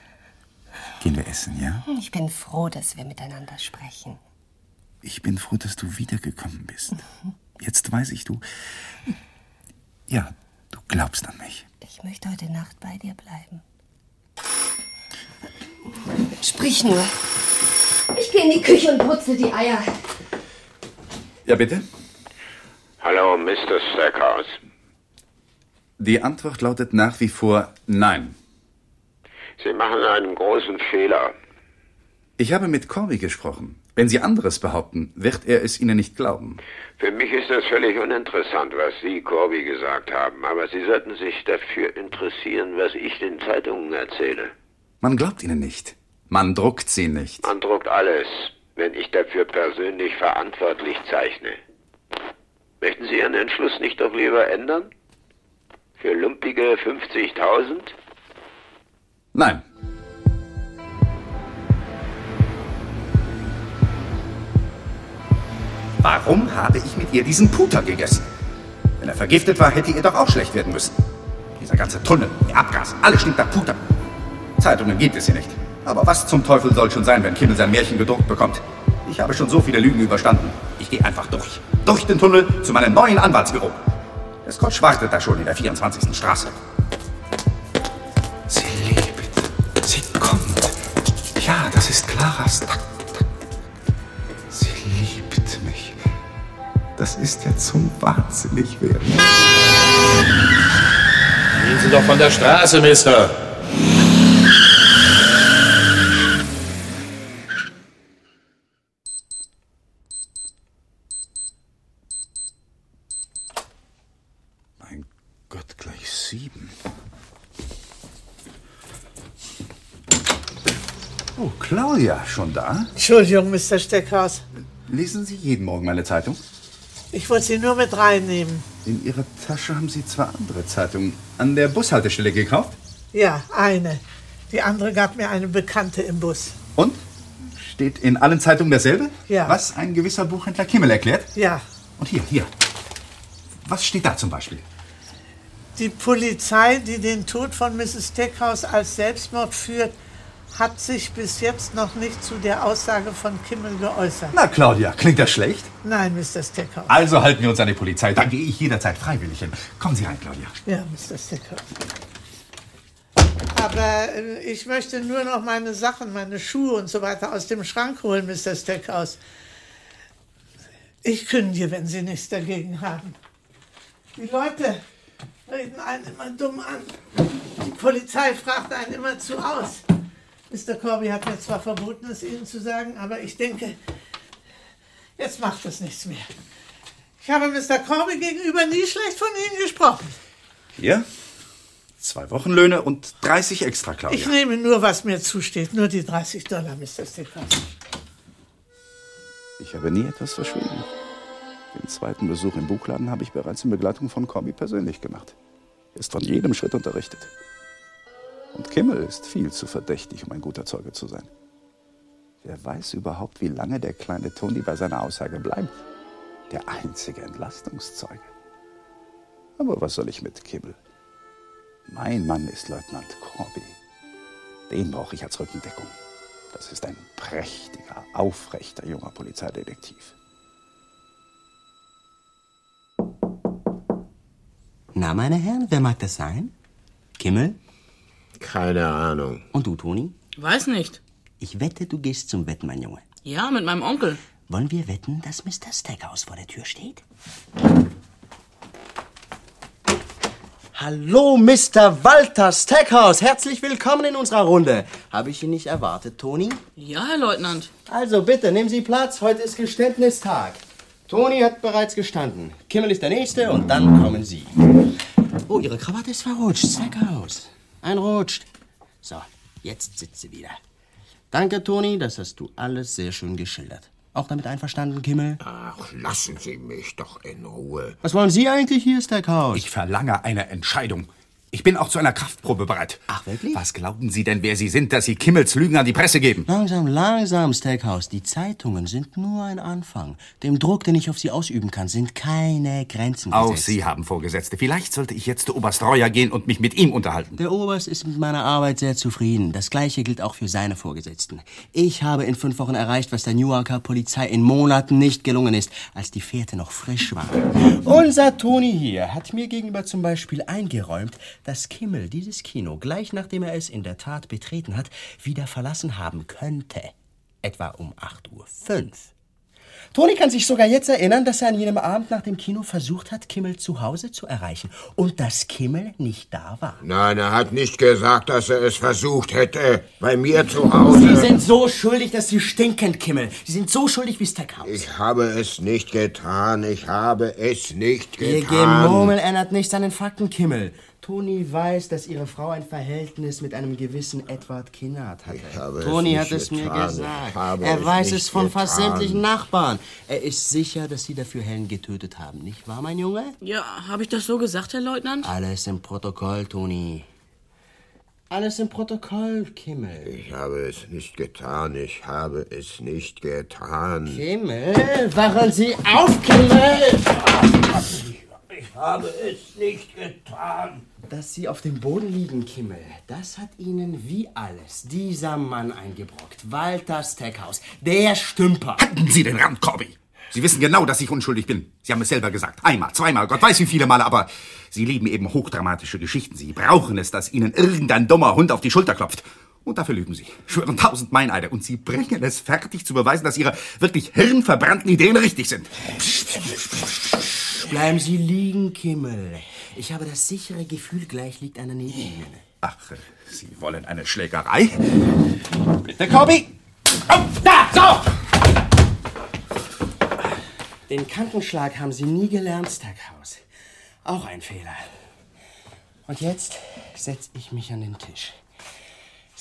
Speaker 4: Gehen wir essen, ja?
Speaker 7: Ich bin froh, dass wir miteinander sprechen.
Speaker 4: Ich bin froh, dass du wiedergekommen bist. Jetzt weiß ich, du. Ja, du glaubst an mich.
Speaker 7: Ich möchte heute Nacht bei dir bleiben. Sprich nur. Ich gehe in die Küche und putze die Eier.
Speaker 4: Ja, bitte?
Speaker 3: Hallo, Mr. Stackhouse.
Speaker 4: Die Antwort lautet nach wie vor Nein.
Speaker 3: Sie machen einen großen Fehler.
Speaker 4: Ich habe mit Corby gesprochen. Wenn Sie anderes behaupten, wird er es Ihnen nicht glauben.
Speaker 3: Für mich ist das völlig uninteressant, was Sie, Corby, gesagt haben. Aber Sie sollten sich dafür interessieren, was ich den Zeitungen erzähle.
Speaker 4: Man glaubt Ihnen nicht. Man druckt Sie nicht.
Speaker 3: Man druckt alles, wenn ich dafür persönlich verantwortlich zeichne. Möchten Sie Ihren Entschluss nicht doch lieber ändern? Für lumpige 50.000?
Speaker 4: Nein. Warum habe ich mit ihr diesen Puter gegessen? Wenn er vergiftet war, hätte ihr doch auch schlecht werden müssen. Dieser ganze Tunnel, der Abgas, alles stinkt nach Puter. Zeitungen gibt es hier nicht. Aber was zum Teufel soll schon sein, wenn Kimmel sein Märchen gedruckt bekommt? Ich habe schon so viele Lügen überstanden. Ich gehe einfach durch. Durch den Tunnel zu meinem neuen Anwaltsbüro. Der Scotch wartet da schon in der 24. Straße. Takt. Sie liebt mich. Das ist ja zum Wahnsinnigwerden.
Speaker 10: Gehen Sie doch von der Straße, Mister.
Speaker 4: Mein Gott, gleich sieben. Oh, Claudia, schon da?
Speaker 11: Entschuldigung, Mr. Steckhaus.
Speaker 4: Lesen Sie jeden Morgen meine Zeitung?
Speaker 11: Ich wollte sie nur mit reinnehmen.
Speaker 4: In Ihrer Tasche haben Sie zwei andere Zeitungen an der Bushaltestelle gekauft?
Speaker 11: Ja, eine. Die andere gab mir eine Bekannte im Bus.
Speaker 4: Und? Steht in allen Zeitungen dasselbe?
Speaker 11: Ja.
Speaker 4: Was ein gewisser Buchhändler Kimmel erklärt?
Speaker 11: Ja.
Speaker 4: Und hier, hier. Was steht da zum Beispiel?
Speaker 11: Die Polizei, die den Tod von Mrs. Steckhaus als Selbstmord führt, hat sich bis jetzt noch nicht zu der Aussage von Kimmel geäußert.
Speaker 4: Na, Claudia, klingt das schlecht?
Speaker 11: Nein, Mr. Steckhaus.
Speaker 4: Also halten wir uns an die Polizei. Da gehe ich jederzeit freiwillig hin. Kommen Sie rein, Claudia.
Speaker 11: Ja, Mr. Steckhaus. Aber äh, ich möchte nur noch meine Sachen, meine Schuhe und so weiter aus dem Schrank holen, Mr. Steckhaus. Ich kündige, wenn Sie nichts dagegen haben. Die Leute reden einen immer dumm an. Die Polizei fragt einen immer zu aus. Mr. Corby hat mir zwar verboten, es Ihnen zu sagen, aber ich denke, jetzt macht es nichts mehr. Ich habe Mr. Corby gegenüber nie schlecht von Ihnen gesprochen.
Speaker 4: Hier. Zwei Wochenlöhne und 30 extra, Claudia.
Speaker 11: Ich nehme nur, was mir zusteht. Nur die 30 Dollar, Mr. Steckhaus.
Speaker 4: Ich habe nie etwas verschwiegen. Den zweiten Besuch im Buchladen habe ich bereits in Begleitung von Corby persönlich gemacht. Er ist von jedem Schritt unterrichtet. Und Kimmel ist viel zu verdächtig, um ein guter Zeuge zu sein. Wer weiß überhaupt, wie lange der kleine Tony bei seiner Aussage bleibt? Der einzige Entlastungszeuge. Aber was soll ich mit Kimmel? Mein Mann ist Leutnant Corby. Den brauche ich als Rückendeckung. Das ist ein prächtiger, aufrechter junger Polizeidetektiv.
Speaker 2: Na, meine Herren, wer mag das sein? Kimmel?
Speaker 3: Keine Ahnung.
Speaker 2: Und du, Toni?
Speaker 9: Weiß nicht.
Speaker 2: Ich wette, du gehst zum Wetten, mein Junge.
Speaker 9: Ja, mit meinem Onkel.
Speaker 2: Wollen wir wetten, dass Mr. Stackhouse vor der Tür steht? Hallo, Mr. Walter Stackhouse. Herzlich willkommen in unserer Runde. Habe ich ihn nicht erwartet, Toni?
Speaker 9: Ja, Herr Leutnant.
Speaker 2: Also bitte, nehmen Sie Platz. Heute ist Geständnistag. Toni hat bereits gestanden. Kimmel ist der Nächste und dann kommen Sie. Oh, Ihre Krawatte ist verrutscht. Stackhouse. Einrutscht. So, jetzt sitzt sie wieder. Danke, Toni, das hast du alles sehr schön geschildert. Auch damit einverstanden, Kimmel?
Speaker 3: Ach, lassen Sie mich doch in Ruhe.
Speaker 2: Was wollen Sie eigentlich hier, Stackhouse?
Speaker 4: Ich verlange eine Entscheidung. Ich bin auch zu einer Kraftprobe bereit.
Speaker 2: Ach, wirklich?
Speaker 4: Was glauben Sie denn, wer Sie sind, dass Sie Kimmels Lügen an die Presse geben?
Speaker 2: Langsam, langsam, Stackhouse. Die Zeitungen sind nur ein Anfang. Dem Druck, den ich auf Sie ausüben kann, sind keine Grenzen
Speaker 4: Auch
Speaker 2: gesetzt.
Speaker 4: Sie haben Vorgesetzte. Vielleicht sollte ich jetzt zu Oberst Reuer gehen und mich mit ihm unterhalten.
Speaker 2: Der Oberst ist mit meiner Arbeit sehr zufrieden. Das Gleiche gilt auch für seine Vorgesetzten. Ich habe in fünf Wochen erreicht, was der Newarker Polizei in Monaten nicht gelungen ist, als die Fährte noch frisch war. Unser Toni hier hat mir gegenüber zum Beispiel eingeräumt, dass Kimmel dieses Kino gleich nachdem er es in der Tat betreten hat, wieder verlassen haben könnte. Etwa um 8.05 Uhr. Toni kann sich sogar jetzt erinnern, dass er an jenem Abend nach dem Kino versucht hat, Kimmel zu Hause zu erreichen und dass Kimmel nicht da war.
Speaker 3: Nein, er hat nicht gesagt, dass er es versucht hätte. Bei mir zu Hause.
Speaker 2: Sie sind so schuldig, dass Sie stinken, Kimmel. Sie sind so schuldig wie Stackhouse.
Speaker 3: Ich habe es nicht getan. Ich habe es nicht
Speaker 2: Ihr
Speaker 3: getan.
Speaker 2: Gemurmel ändert nichts an den Fakten, Kimmel. Toni weiß, dass Ihre Frau ein Verhältnis mit einem gewissen Edward Kinnard hatte.
Speaker 3: habe es
Speaker 2: Toni hat es mir
Speaker 3: getan.
Speaker 2: gesagt.
Speaker 3: Ich habe
Speaker 2: er weiß es von fast
Speaker 3: getan.
Speaker 2: sämtlichen Nachbarn. Er ist sicher, dass Sie dafür Helen getötet haben, nicht wahr, mein Junge?
Speaker 9: Ja, habe ich das so gesagt, Herr Leutnant?
Speaker 2: Alles im Protokoll, Toni. Alles im Protokoll, Kimmel.
Speaker 3: Ich habe es nicht getan. Ich habe es nicht getan.
Speaker 2: Kimmel, wachen Sie auf, Kimmel!
Speaker 3: Ich habe es nicht getan.
Speaker 2: Dass Sie auf dem Boden liegen, Kimmel, das hat Ihnen wie alles dieser Mann eingebrockt. Walter Stackhouse, der Stümper.
Speaker 4: Halten Sie den Rand, Corby! Sie wissen genau, dass ich unschuldig bin. Sie haben es selber gesagt. Einmal, zweimal, Gott weiß wie viele Male, aber Sie lieben eben hochdramatische Geschichten. Sie brauchen es, dass Ihnen irgendein dummer Hund auf die Schulter klopft. Und dafür lügen Sie. Schwören tausend Meineide. Und Sie bringen es fertig zu beweisen, dass Ihre wirklich hirnverbrannten Ideen richtig sind.
Speaker 2: Bleiben Sie liegen, Kimmel. Ich habe das sichere Gefühl, gleich liegt einer neben Ihnen.
Speaker 4: Ach, Sie wollen eine Schlägerei? Bitte, Corby! Oh, da, so!
Speaker 2: Den Kantenschlag haben Sie nie gelernt, Stackhouse. Auch ein Fehler. Und jetzt setze ich mich an den Tisch.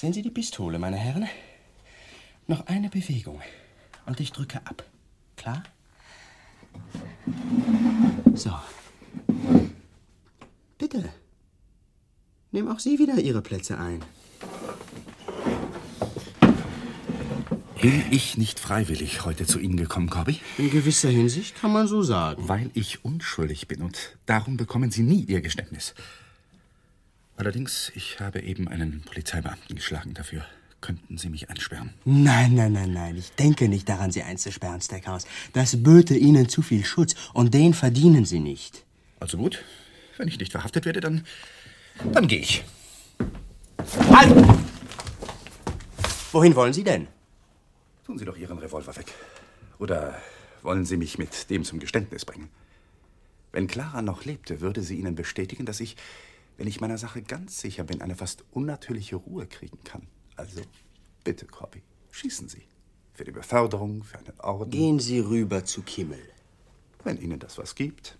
Speaker 2: Sehen Sie die Pistole, meine Herren? Noch eine Bewegung. Und ich drücke ab. Klar? So. Bitte. Nehmen auch Sie wieder Ihre Plätze ein.
Speaker 4: Bin ich nicht freiwillig heute zu Ihnen gekommen, Corby?
Speaker 2: In gewisser Hinsicht kann man so sagen.
Speaker 4: Weil ich unschuldig bin und darum bekommen Sie nie Ihr Geständnis. Allerdings, ich habe eben einen Polizeibeamten geschlagen. Dafür könnten Sie mich einsperren.
Speaker 2: Nein, nein, nein, nein. Ich denke nicht daran, Sie einzusperren, Stackhouse. Das böte Ihnen zu viel Schutz und den verdienen Sie nicht.
Speaker 4: Also gut, wenn ich nicht verhaftet werde, dann, dann gehe ich.
Speaker 2: Halt! Wohin wollen Sie denn?
Speaker 4: Tun Sie doch Ihren Revolver weg. Oder wollen Sie mich mit dem zum Geständnis bringen? Wenn Clara noch lebte, würde sie Ihnen bestätigen, dass ich, wenn ich meiner Sache ganz sicher bin, eine fast unnatürliche Ruhe kriegen kann. Also, bitte, Corby, schießen Sie. Für die Beförderung, für einen Orden.
Speaker 2: Gehen Sie rüber zu Kimmel.
Speaker 4: Wenn Ihnen das was gibt.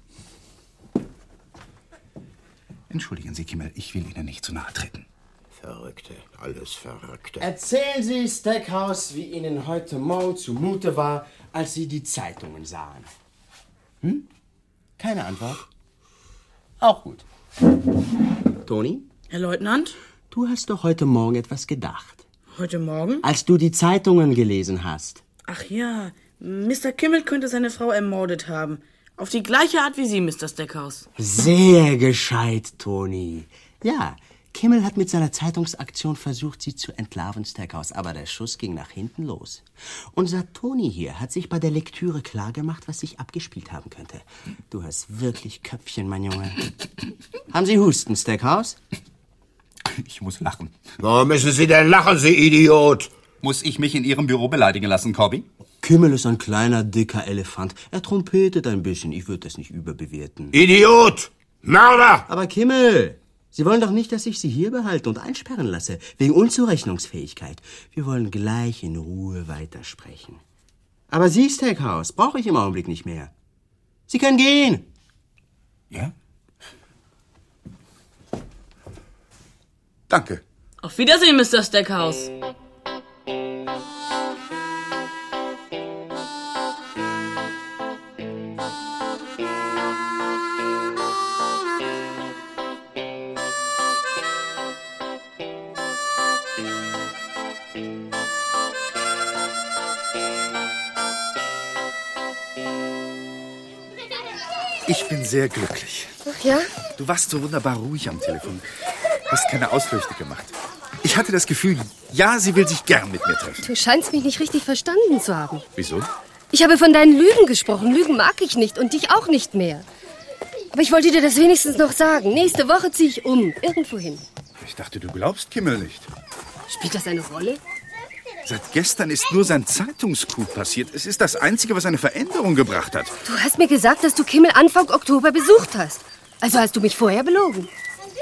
Speaker 4: Entschuldigen Sie, Kimmel, ich will Ihnen nicht zu nahe treten.
Speaker 3: Verrückte, alles Verrückte.
Speaker 2: Erzählen Sie, Stackhouse, wie Ihnen heute Morgen zumute war, als Sie die Zeitungen sahen. Hm? Keine Antwort? Auch gut. Toni?
Speaker 9: Herr Leutnant?
Speaker 2: Du hast doch heute Morgen etwas gedacht.
Speaker 9: Heute Morgen?
Speaker 2: Als du die Zeitungen gelesen hast.
Speaker 9: Ach ja, Mr. Kimmel könnte seine Frau ermordet haben. Auf die gleiche Art wie Sie, Mr. Stackhouse.
Speaker 2: Sehr gescheit, Toni. Ja, Kimmel hat mit seiner Zeitungsaktion versucht, sie zu entlarven, Stackhouse, aber der Schuss ging nach hinten los. Unser Toni hier hat sich bei der Lektüre klargemacht, was sich abgespielt haben könnte. Du hast wirklich Köpfchen, mein Junge. haben Sie Husten, Stackhouse?
Speaker 4: Ich muss lachen.
Speaker 3: Warum müssen Sie denn lachen, Sie Idiot?
Speaker 4: Muss ich mich in Ihrem Büro beleidigen lassen, Corby?
Speaker 2: Kimmel ist ein kleiner, dicker Elefant. Er trompetet ein bisschen. Ich würde das nicht überbewerten.
Speaker 3: Idiot! Mörder!
Speaker 2: Aber Kimmel, Sie wollen doch nicht, dass ich Sie hier behalte und einsperren lasse, wegen Unzurechnungsfähigkeit. Wir wollen gleich in Ruhe weitersprechen. Aber Sie, Stackhouse, brauche ich im Augenblick nicht mehr. Sie können gehen.
Speaker 4: Ja? Danke.
Speaker 9: Auf Wiedersehen, Mr. Stackhouse.
Speaker 4: Ich bin sehr glücklich.
Speaker 7: Ach ja?
Speaker 4: Du warst so wunderbar ruhig am Telefon. Hast keine Ausflüchte gemacht. Ich hatte das Gefühl, ja, sie will sich gern mit mir treffen.
Speaker 7: Du scheinst mich nicht richtig verstanden zu haben.
Speaker 4: Wieso?
Speaker 7: Ich habe von deinen Lügen gesprochen. Lügen mag ich nicht und dich auch nicht mehr. Aber ich wollte dir das wenigstens noch sagen. Nächste Woche ziehe ich um. Irgendwohin.
Speaker 4: Ich dachte, du glaubst Kimmel nicht.
Speaker 7: Spielt das eine Rolle?
Speaker 4: Seit gestern ist nur sein Zeitungscoup passiert. Es ist das Einzige, was eine Veränderung gebracht hat.
Speaker 7: Du hast mir gesagt, dass du Kimmel Anfang Oktober besucht hast. Also hast du mich vorher belogen.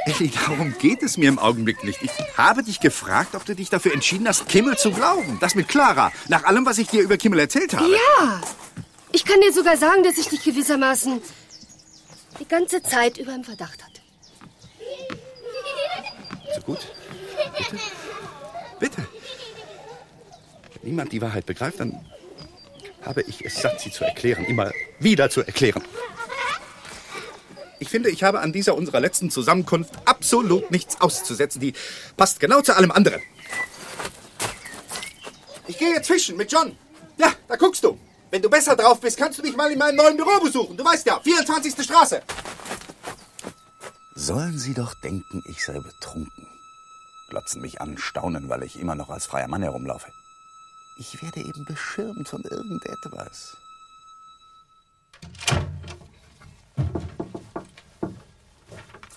Speaker 4: Ellie, darum geht es mir im Augenblick nicht. Ich habe dich gefragt, ob du dich dafür entschieden hast, Kimmel zu glauben. Das mit Clara. Nach allem, was ich dir über Kimmel erzählt habe.
Speaker 7: Ja! Ich kann dir sogar sagen, dass ich dich gewissermaßen die ganze Zeit über im Verdacht hatte.
Speaker 4: So gut. Bitte. Bitte. Niemand die Wahrheit begreift, dann habe ich es satt, sie zu erklären. Immer wieder zu erklären. Ich finde, ich habe an dieser unserer letzten Zusammenkunft absolut nichts auszusetzen. Die passt genau zu allem anderen. Ich gehe jetzt fischen mit John. Ja, da guckst du. Wenn du besser drauf bist, kannst du mich mal in meinem neuen Büro besuchen. Du weißt ja, 24. Straße. Sollen sie doch denken, ich sei betrunken. Glotzen mich an, staunen, weil ich immer noch als freier Mann herumlaufe ich werde eben beschirmt von irgendetwas.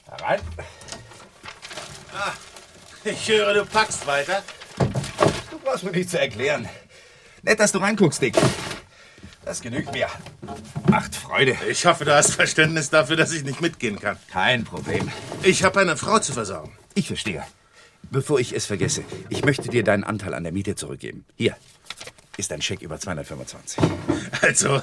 Speaker 12: Herein. Ah, ich höre, du packst weiter.
Speaker 4: Du brauchst mir nicht zu erklären. Nett, dass du reinguckst, Dick. Das genügt mir. Macht Freude.
Speaker 12: Ich hoffe, du hast Verständnis dafür, dass ich nicht mitgehen kann.
Speaker 4: Kein Problem.
Speaker 12: Ich habe eine Frau zu versorgen.
Speaker 4: Ich verstehe. Bevor ich es vergesse, ich möchte dir deinen Anteil an der Miete zurückgeben. Hier ist ein Scheck über 225.
Speaker 12: Also,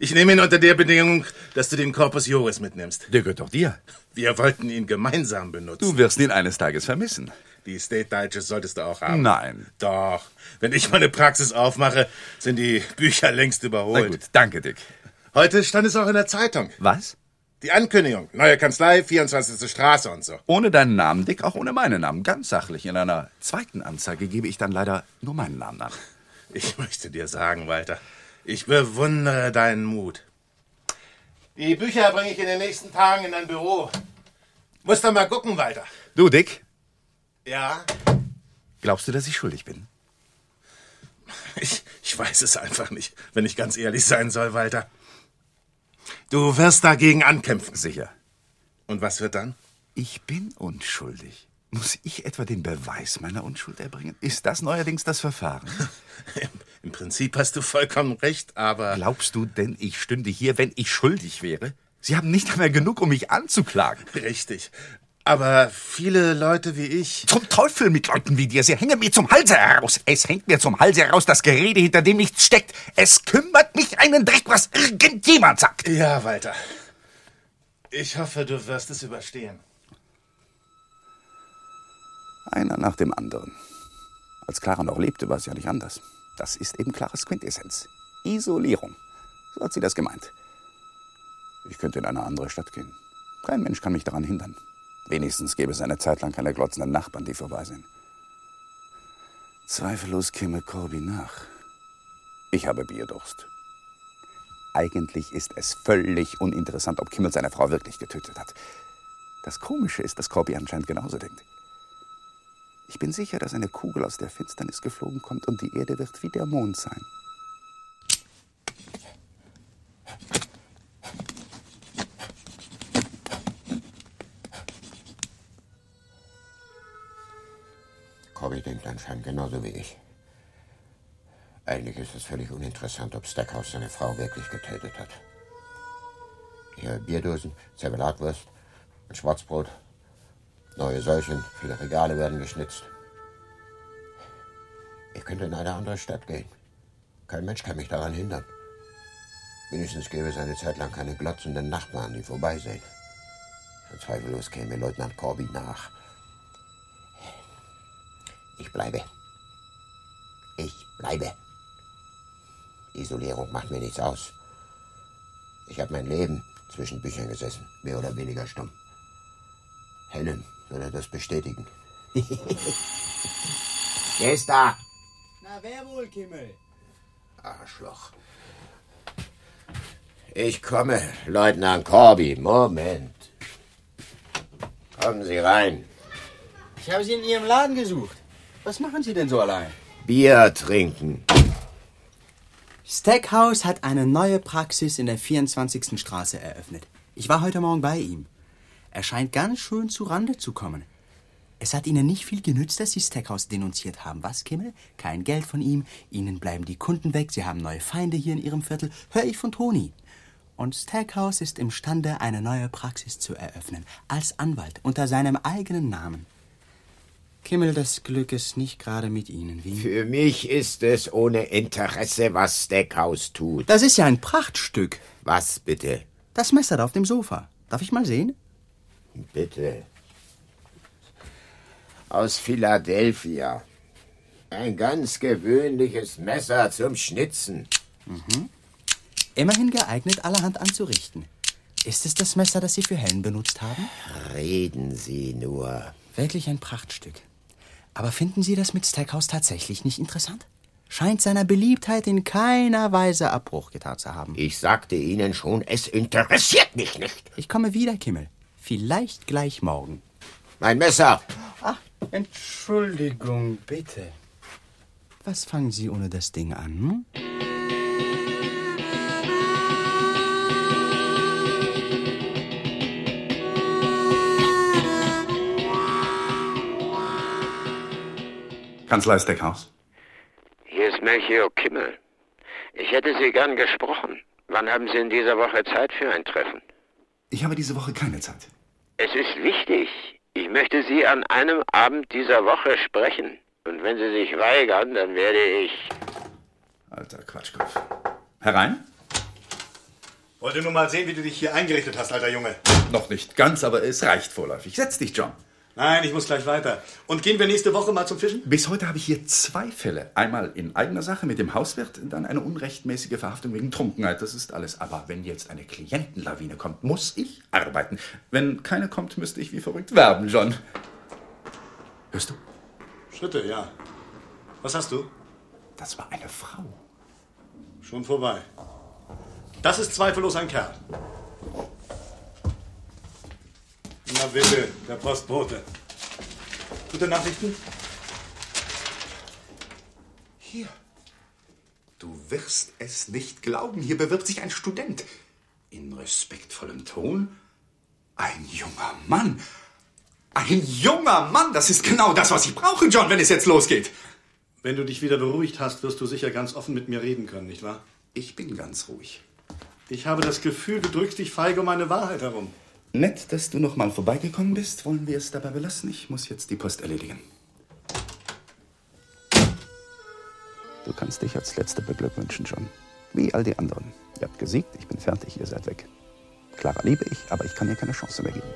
Speaker 12: ich nehme ihn unter der Bedingung, dass du den Corpus Juris mitnimmst.
Speaker 4: Der gehört doch dir.
Speaker 12: Wir wollten ihn gemeinsam benutzen.
Speaker 4: Du wirst ihn eines Tages vermissen.
Speaker 12: Die State Digest solltest du auch haben.
Speaker 4: Nein.
Speaker 12: Doch. Wenn ich meine Praxis aufmache, sind die Bücher längst überholt.
Speaker 4: Na gut, danke, Dick.
Speaker 12: Heute stand es auch in der Zeitung.
Speaker 4: Was?
Speaker 12: Die Ankündigung. Neue Kanzlei, 24. Straße und so.
Speaker 4: Ohne deinen Namen, Dick, auch ohne meinen Namen. Ganz sachlich. In einer zweiten Anzeige gebe ich dann leider nur meinen Namen an.
Speaker 12: Ich möchte dir sagen, Walter, ich bewundere deinen Mut. Die Bücher bringe ich in den nächsten Tagen in dein Büro. Musst doch mal gucken, Walter.
Speaker 4: Du, Dick,
Speaker 12: Ja?
Speaker 4: glaubst du, dass ich schuldig bin?
Speaker 12: Ich, ich weiß es einfach nicht, wenn ich ganz ehrlich sein soll, Walter. Du wirst dagegen ankämpfen.
Speaker 4: Sicher.
Speaker 12: Und was wird dann?
Speaker 4: Ich bin unschuldig. Muss ich etwa den Beweis meiner Unschuld erbringen? Ist das neuerdings das Verfahren? *laughs*
Speaker 12: Im, Prinzip hast du vollkommen recht, aber.
Speaker 4: Glaubst du denn, ich stünde hier, wenn ich schuldig wäre? Sie haben nicht einmal genug, um mich anzuklagen.
Speaker 12: Richtig. Aber viele Leute wie ich.
Speaker 4: Zum Teufel mit Leuten wie dir. Sie hängen mir zum Halse heraus. Es hängt mir zum Halse heraus das Gerede, hinter dem nichts steckt. Es kümmert mich einen Dreck, was irgendjemand sagt.
Speaker 12: Ja, Walter. Ich hoffe, du wirst es überstehen.
Speaker 4: Einer nach dem anderen. Als Clara noch lebte, war es ja nicht anders. Das ist eben Claras Quintessenz. Isolierung. So hat sie das gemeint. Ich könnte in eine andere Stadt gehen. Kein Mensch kann mich daran hindern. Wenigstens gäbe es eine Zeit lang keine glotzenden Nachbarn, die vorbei sind. Zweifellos käme Corby nach. Ich habe Bierdurst. Eigentlich ist es völlig uninteressant, ob Kimmel seine Frau wirklich getötet hat. Das Komische ist, dass Corby anscheinend genauso denkt. Ich bin sicher, dass eine Kugel aus der Finsternis geflogen kommt und die Erde wird wie der Mond sein.
Speaker 3: Corby denkt anscheinend genauso wie ich. Eigentlich ist es völlig uninteressant, ob Stackhouse seine Frau wirklich getötet hat. Hier Bierdosen, Zervelatwurst, ein Schwarzbrot, neue Säulchen, viele Regale werden geschnitzt. Ich könnte in eine andere Stadt gehen. Kein Mensch kann mich daran hindern. Wenigstens gäbe es eine Zeit lang keine glotzenden Nachbarn, die vorbeisehen. Und zweifellos käme Leutnant Corby nach. Ich bleibe. Ich bleibe. Isolierung macht mir nichts aus. Ich habe mein Leben zwischen Büchern gesessen, mehr oder weniger stumm. Helen würde das bestätigen. *laughs* Wer ist da?
Speaker 2: Na, wer wohl, Kimmel?
Speaker 3: Arschloch. Ich komme, Leutnant Corby. Moment. Kommen Sie rein.
Speaker 2: Ich habe Sie in Ihrem Laden gesucht. Was machen Sie denn so allein?
Speaker 3: Bier trinken.
Speaker 2: Stackhouse hat eine neue Praxis in der 24. Straße eröffnet. Ich war heute Morgen bei ihm. Er scheint ganz schön zu Rande zu kommen. Es hat Ihnen nicht viel genützt, dass Sie Stackhouse denunziert haben. Was, Kimmel? Kein Geld von ihm. Ihnen bleiben die Kunden weg. Sie haben neue Feinde hier in Ihrem Viertel. Hör ich von Toni. Und Stackhouse ist imstande, eine neue Praxis zu eröffnen. Als Anwalt, unter seinem eigenen Namen. Kimmel, das Glück ist nicht gerade mit Ihnen, wie?
Speaker 3: Für mich ist es ohne Interesse, was Stackhouse tut.
Speaker 2: Das ist ja ein Prachtstück.
Speaker 3: Was bitte?
Speaker 2: Das Messer da auf dem Sofa. Darf ich mal sehen?
Speaker 3: Bitte. Aus Philadelphia. Ein ganz gewöhnliches Messer zum Schnitzen.
Speaker 2: Mhm. Immerhin geeignet, allerhand anzurichten. Ist es das Messer, das Sie für Helen benutzt haben?
Speaker 3: Reden Sie nur.
Speaker 2: Wirklich ein Prachtstück. Aber finden Sie das mit Stackhouse tatsächlich nicht interessant? Scheint seiner Beliebtheit in keiner Weise Abbruch getan zu haben.
Speaker 3: Ich sagte Ihnen schon, es interessiert mich nicht.
Speaker 2: Ich komme wieder, Kimmel. Vielleicht gleich morgen.
Speaker 3: Mein Messer.
Speaker 2: Ach, Entschuldigung, bitte. Was fangen Sie ohne das Ding an? Hm?
Speaker 4: Kanzlei Steckhaus.
Speaker 3: Hier ist Melchior Kimmel. Ich hätte Sie gern gesprochen. Wann haben Sie in dieser Woche Zeit für ein Treffen?
Speaker 4: Ich habe diese Woche keine Zeit.
Speaker 3: Es ist wichtig. Ich möchte Sie an einem Abend dieser Woche sprechen. Und wenn Sie sich weigern, dann werde ich.
Speaker 4: Alter Quatschkopf. Herein?
Speaker 13: Wollte nur mal sehen, wie du dich hier eingerichtet hast, alter Junge.
Speaker 4: Noch nicht ganz, aber es reicht vorläufig. Setz dich, John.
Speaker 13: Nein, ich muss gleich weiter. Und gehen wir nächste Woche mal zum Fischen?
Speaker 4: Bis heute habe ich hier zwei Fälle. Einmal in eigener Sache mit dem Hauswirt, dann eine unrechtmäßige Verhaftung wegen Trunkenheit. Das ist alles. Aber wenn jetzt eine Klientenlawine kommt, muss ich arbeiten. Wenn keine kommt, müsste ich wie verrückt werben, John. Hörst du?
Speaker 13: Schritte, ja. Was hast du?
Speaker 4: Das war eine Frau.
Speaker 13: Schon vorbei. Das ist zweifellos ein Kerl. Na bitte, der Postbote. Gute Nachrichten?
Speaker 4: Hier. Du wirst es nicht glauben. Hier bewirbt sich ein Student. In respektvollem Ton. Ein junger Mann. Ein junger Mann. Das ist genau das, was ich brauche, John, wenn es jetzt losgeht.
Speaker 13: Wenn du dich wieder beruhigt hast, wirst du sicher ganz offen mit mir reden können, nicht wahr?
Speaker 4: Ich bin ganz ruhig.
Speaker 13: Ich habe das Gefühl, du drückst dich feige um eine Wahrheit herum.
Speaker 4: Nett, dass du noch mal vorbeigekommen bist. Wollen wir es dabei belassen? Ich muss jetzt die Post erledigen. Du kannst dich als Letzter beglückwünschen, John. Wie all die anderen. Ihr habt gesiegt, ich bin fertig, ihr seid weg. Clara liebe ich, aber ich kann ihr keine Chance mehr geben.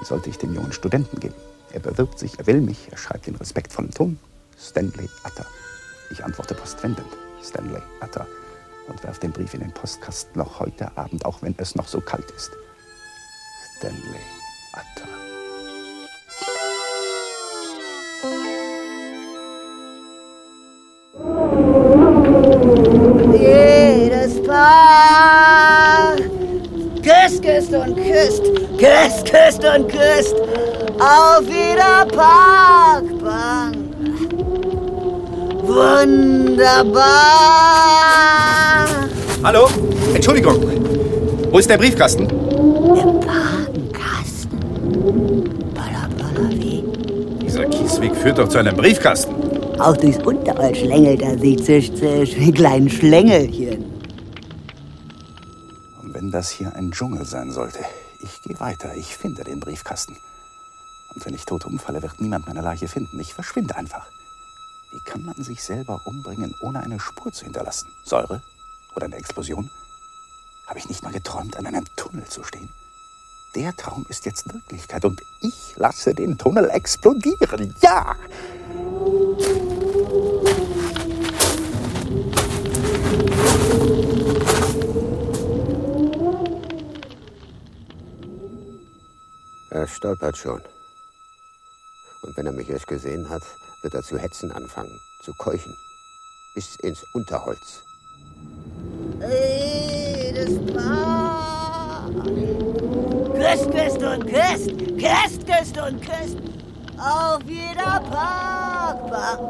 Speaker 4: Die sollte ich dem jungen Studenten geben. Er bewirbt sich, er will mich, er schreibt in respektvollem Ton. Stanley Atter. Ich antworte postwendend. Stanley Atter. Und werf den Brief in den Postkasten noch heute Abend, auch wenn es noch so kalt ist. Stanley Atter.
Speaker 14: Jedes Paar küsst, küsst und küsst, küsst, küsst und küsst auf jeder Parkbank. Wunderbar.
Speaker 4: Hallo? Entschuldigung. Wo ist der Briefkasten? Führt doch zu einem Briefkasten.
Speaker 14: Auch durchs Unterholz schlängelt er sich zisch, zisch, wie kleinen Schlängelchen.
Speaker 4: Und wenn das hier ein Dschungel sein sollte, ich gehe weiter, ich finde den Briefkasten. Und wenn ich tot umfalle, wird niemand meine Leiche finden. Ich verschwinde einfach. Wie kann man sich selber umbringen, ohne eine Spur zu hinterlassen? Säure? Oder eine Explosion? Habe ich nicht mal geträumt, an einem Tunnel zu stehen? Der Traum ist jetzt Wirklichkeit und ich lasse den Tunnel explodieren. Ja!
Speaker 3: Er stolpert schon. Und wenn er mich erst gesehen hat, wird er zu hetzen anfangen, zu keuchen. Bis ins Unterholz.
Speaker 14: Jedes Paar küsst, küsst und küsst, küsst, küsst und küsst auf jeder Parkbank.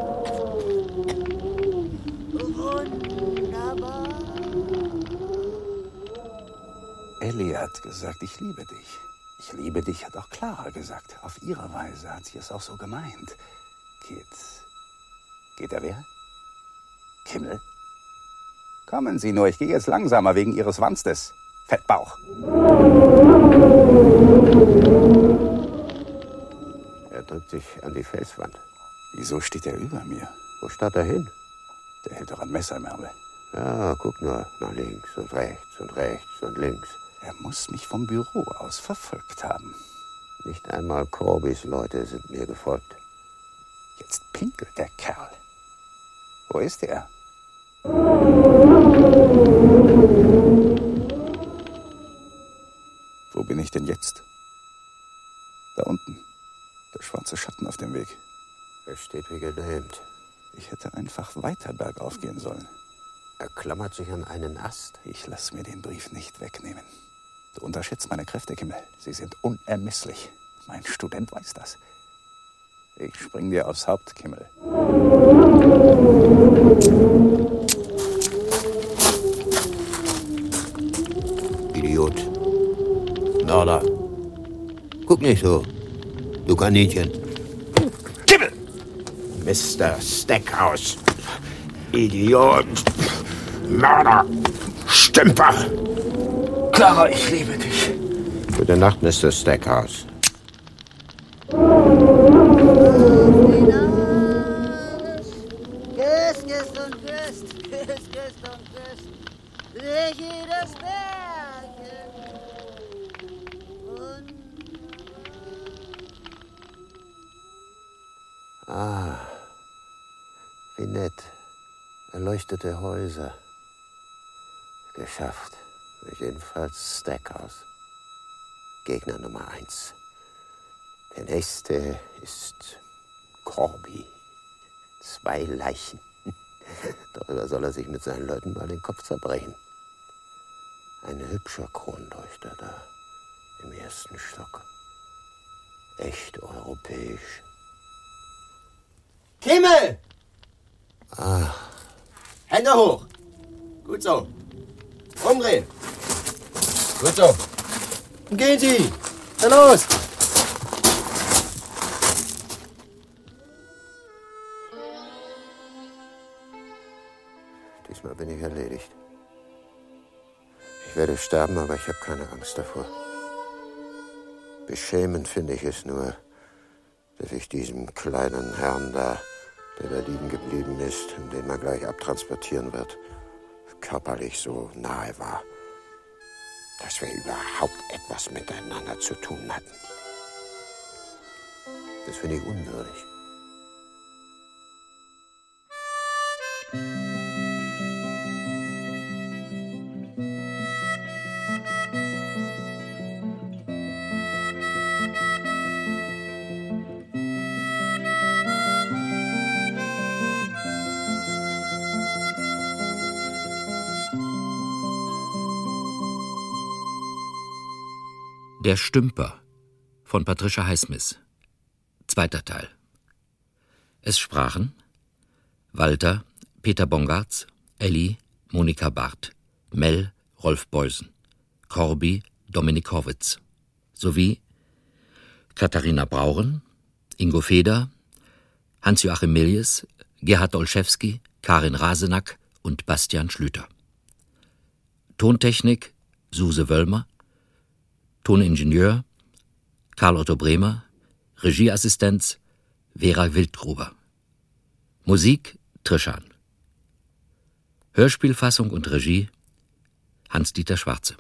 Speaker 14: Wunderbar.
Speaker 4: Ellie hat gesagt, ich liebe dich. Ich liebe dich, hat auch Clara gesagt. Auf ihre Weise hat sie es auch so gemeint. Geht. Geht er wer? Kimmel? Kommen Sie nur, ich gehe jetzt langsamer wegen Ihres Wanstes. Fettbauch.
Speaker 3: Er drückt sich an die Felswand.
Speaker 4: Wieso steht er über mir?
Speaker 3: Wo starrt er hin?
Speaker 4: Der hält doch ein Messer im Ärmel.
Speaker 3: Ja, guck nur nach links und rechts und rechts und links.
Speaker 4: Er muss mich vom Büro aus verfolgt haben.
Speaker 3: Nicht einmal Corbys Leute sind mir gefolgt.
Speaker 4: Jetzt pinkelt der Kerl. Wo ist er? Wo bin ich denn jetzt? Da unten. Der schwarze Schatten auf dem Weg.
Speaker 3: Er steht wie gelähmt.
Speaker 4: Ich hätte einfach weiter bergauf gehen sollen.
Speaker 3: Er klammert sich an einen Ast.
Speaker 4: Ich lass mir den Brief nicht wegnehmen. Du unterschätzt meine Kräfte, Kimmel. Sie sind unermesslich. Mein Student weiß das. Ich spring dir aufs Haupt, Kimmel.
Speaker 3: Mörder. Guck nicht so. Du Kaninchen.
Speaker 4: Kimmel!
Speaker 3: Mr. Stackhouse. Idiot. Mörder. Stümper.
Speaker 2: Clara, ich liebe dich.
Speaker 3: Gute Nacht, Mr. Stackhouse. Häuser. Geschafft. Jedenfalls Stackhouse. Gegner Nummer eins. Der nächste ist Corby. Zwei Leichen. *laughs* Darüber soll er sich mit seinen Leuten mal den Kopf zerbrechen. Ein hübscher Kronleuchter da im ersten Stock. Echt europäisch.
Speaker 2: Kimmel!
Speaker 3: Ah,
Speaker 2: Hände hoch! Gut so. Umdrehen. Gut so. Und gehen Sie! Na los!
Speaker 3: diesmal bin ich erledigt. Ich werde sterben, aber ich habe keine Angst davor. Beschämend finde ich es nur, dass ich diesem kleinen Herrn da, der da liegen geblieben ist den man gleich abtransportieren wird, körperlich so nahe war, dass wir überhaupt etwas miteinander zu tun hatten. Das finde ich unwürdig.
Speaker 1: Der Stümper von Patricia Highsmith. Zweiter Teil. Es sprachen Walter, Peter Bongartz, Elli, Monika Barth, Mel, Rolf Beusen, Corby, Dominik Horwitz, sowie Katharina Brauren, Ingo Feder, Hans-Joachim Millies, Gerhard Olszewski, Karin Rasenack und Bastian Schlüter. Tontechnik Suse Wöllmer, Toningenieur Karl Otto Bremer, Regieassistenz Vera Wildgruber. Musik Trischan. Hörspielfassung und Regie Hans-Dieter Schwarze.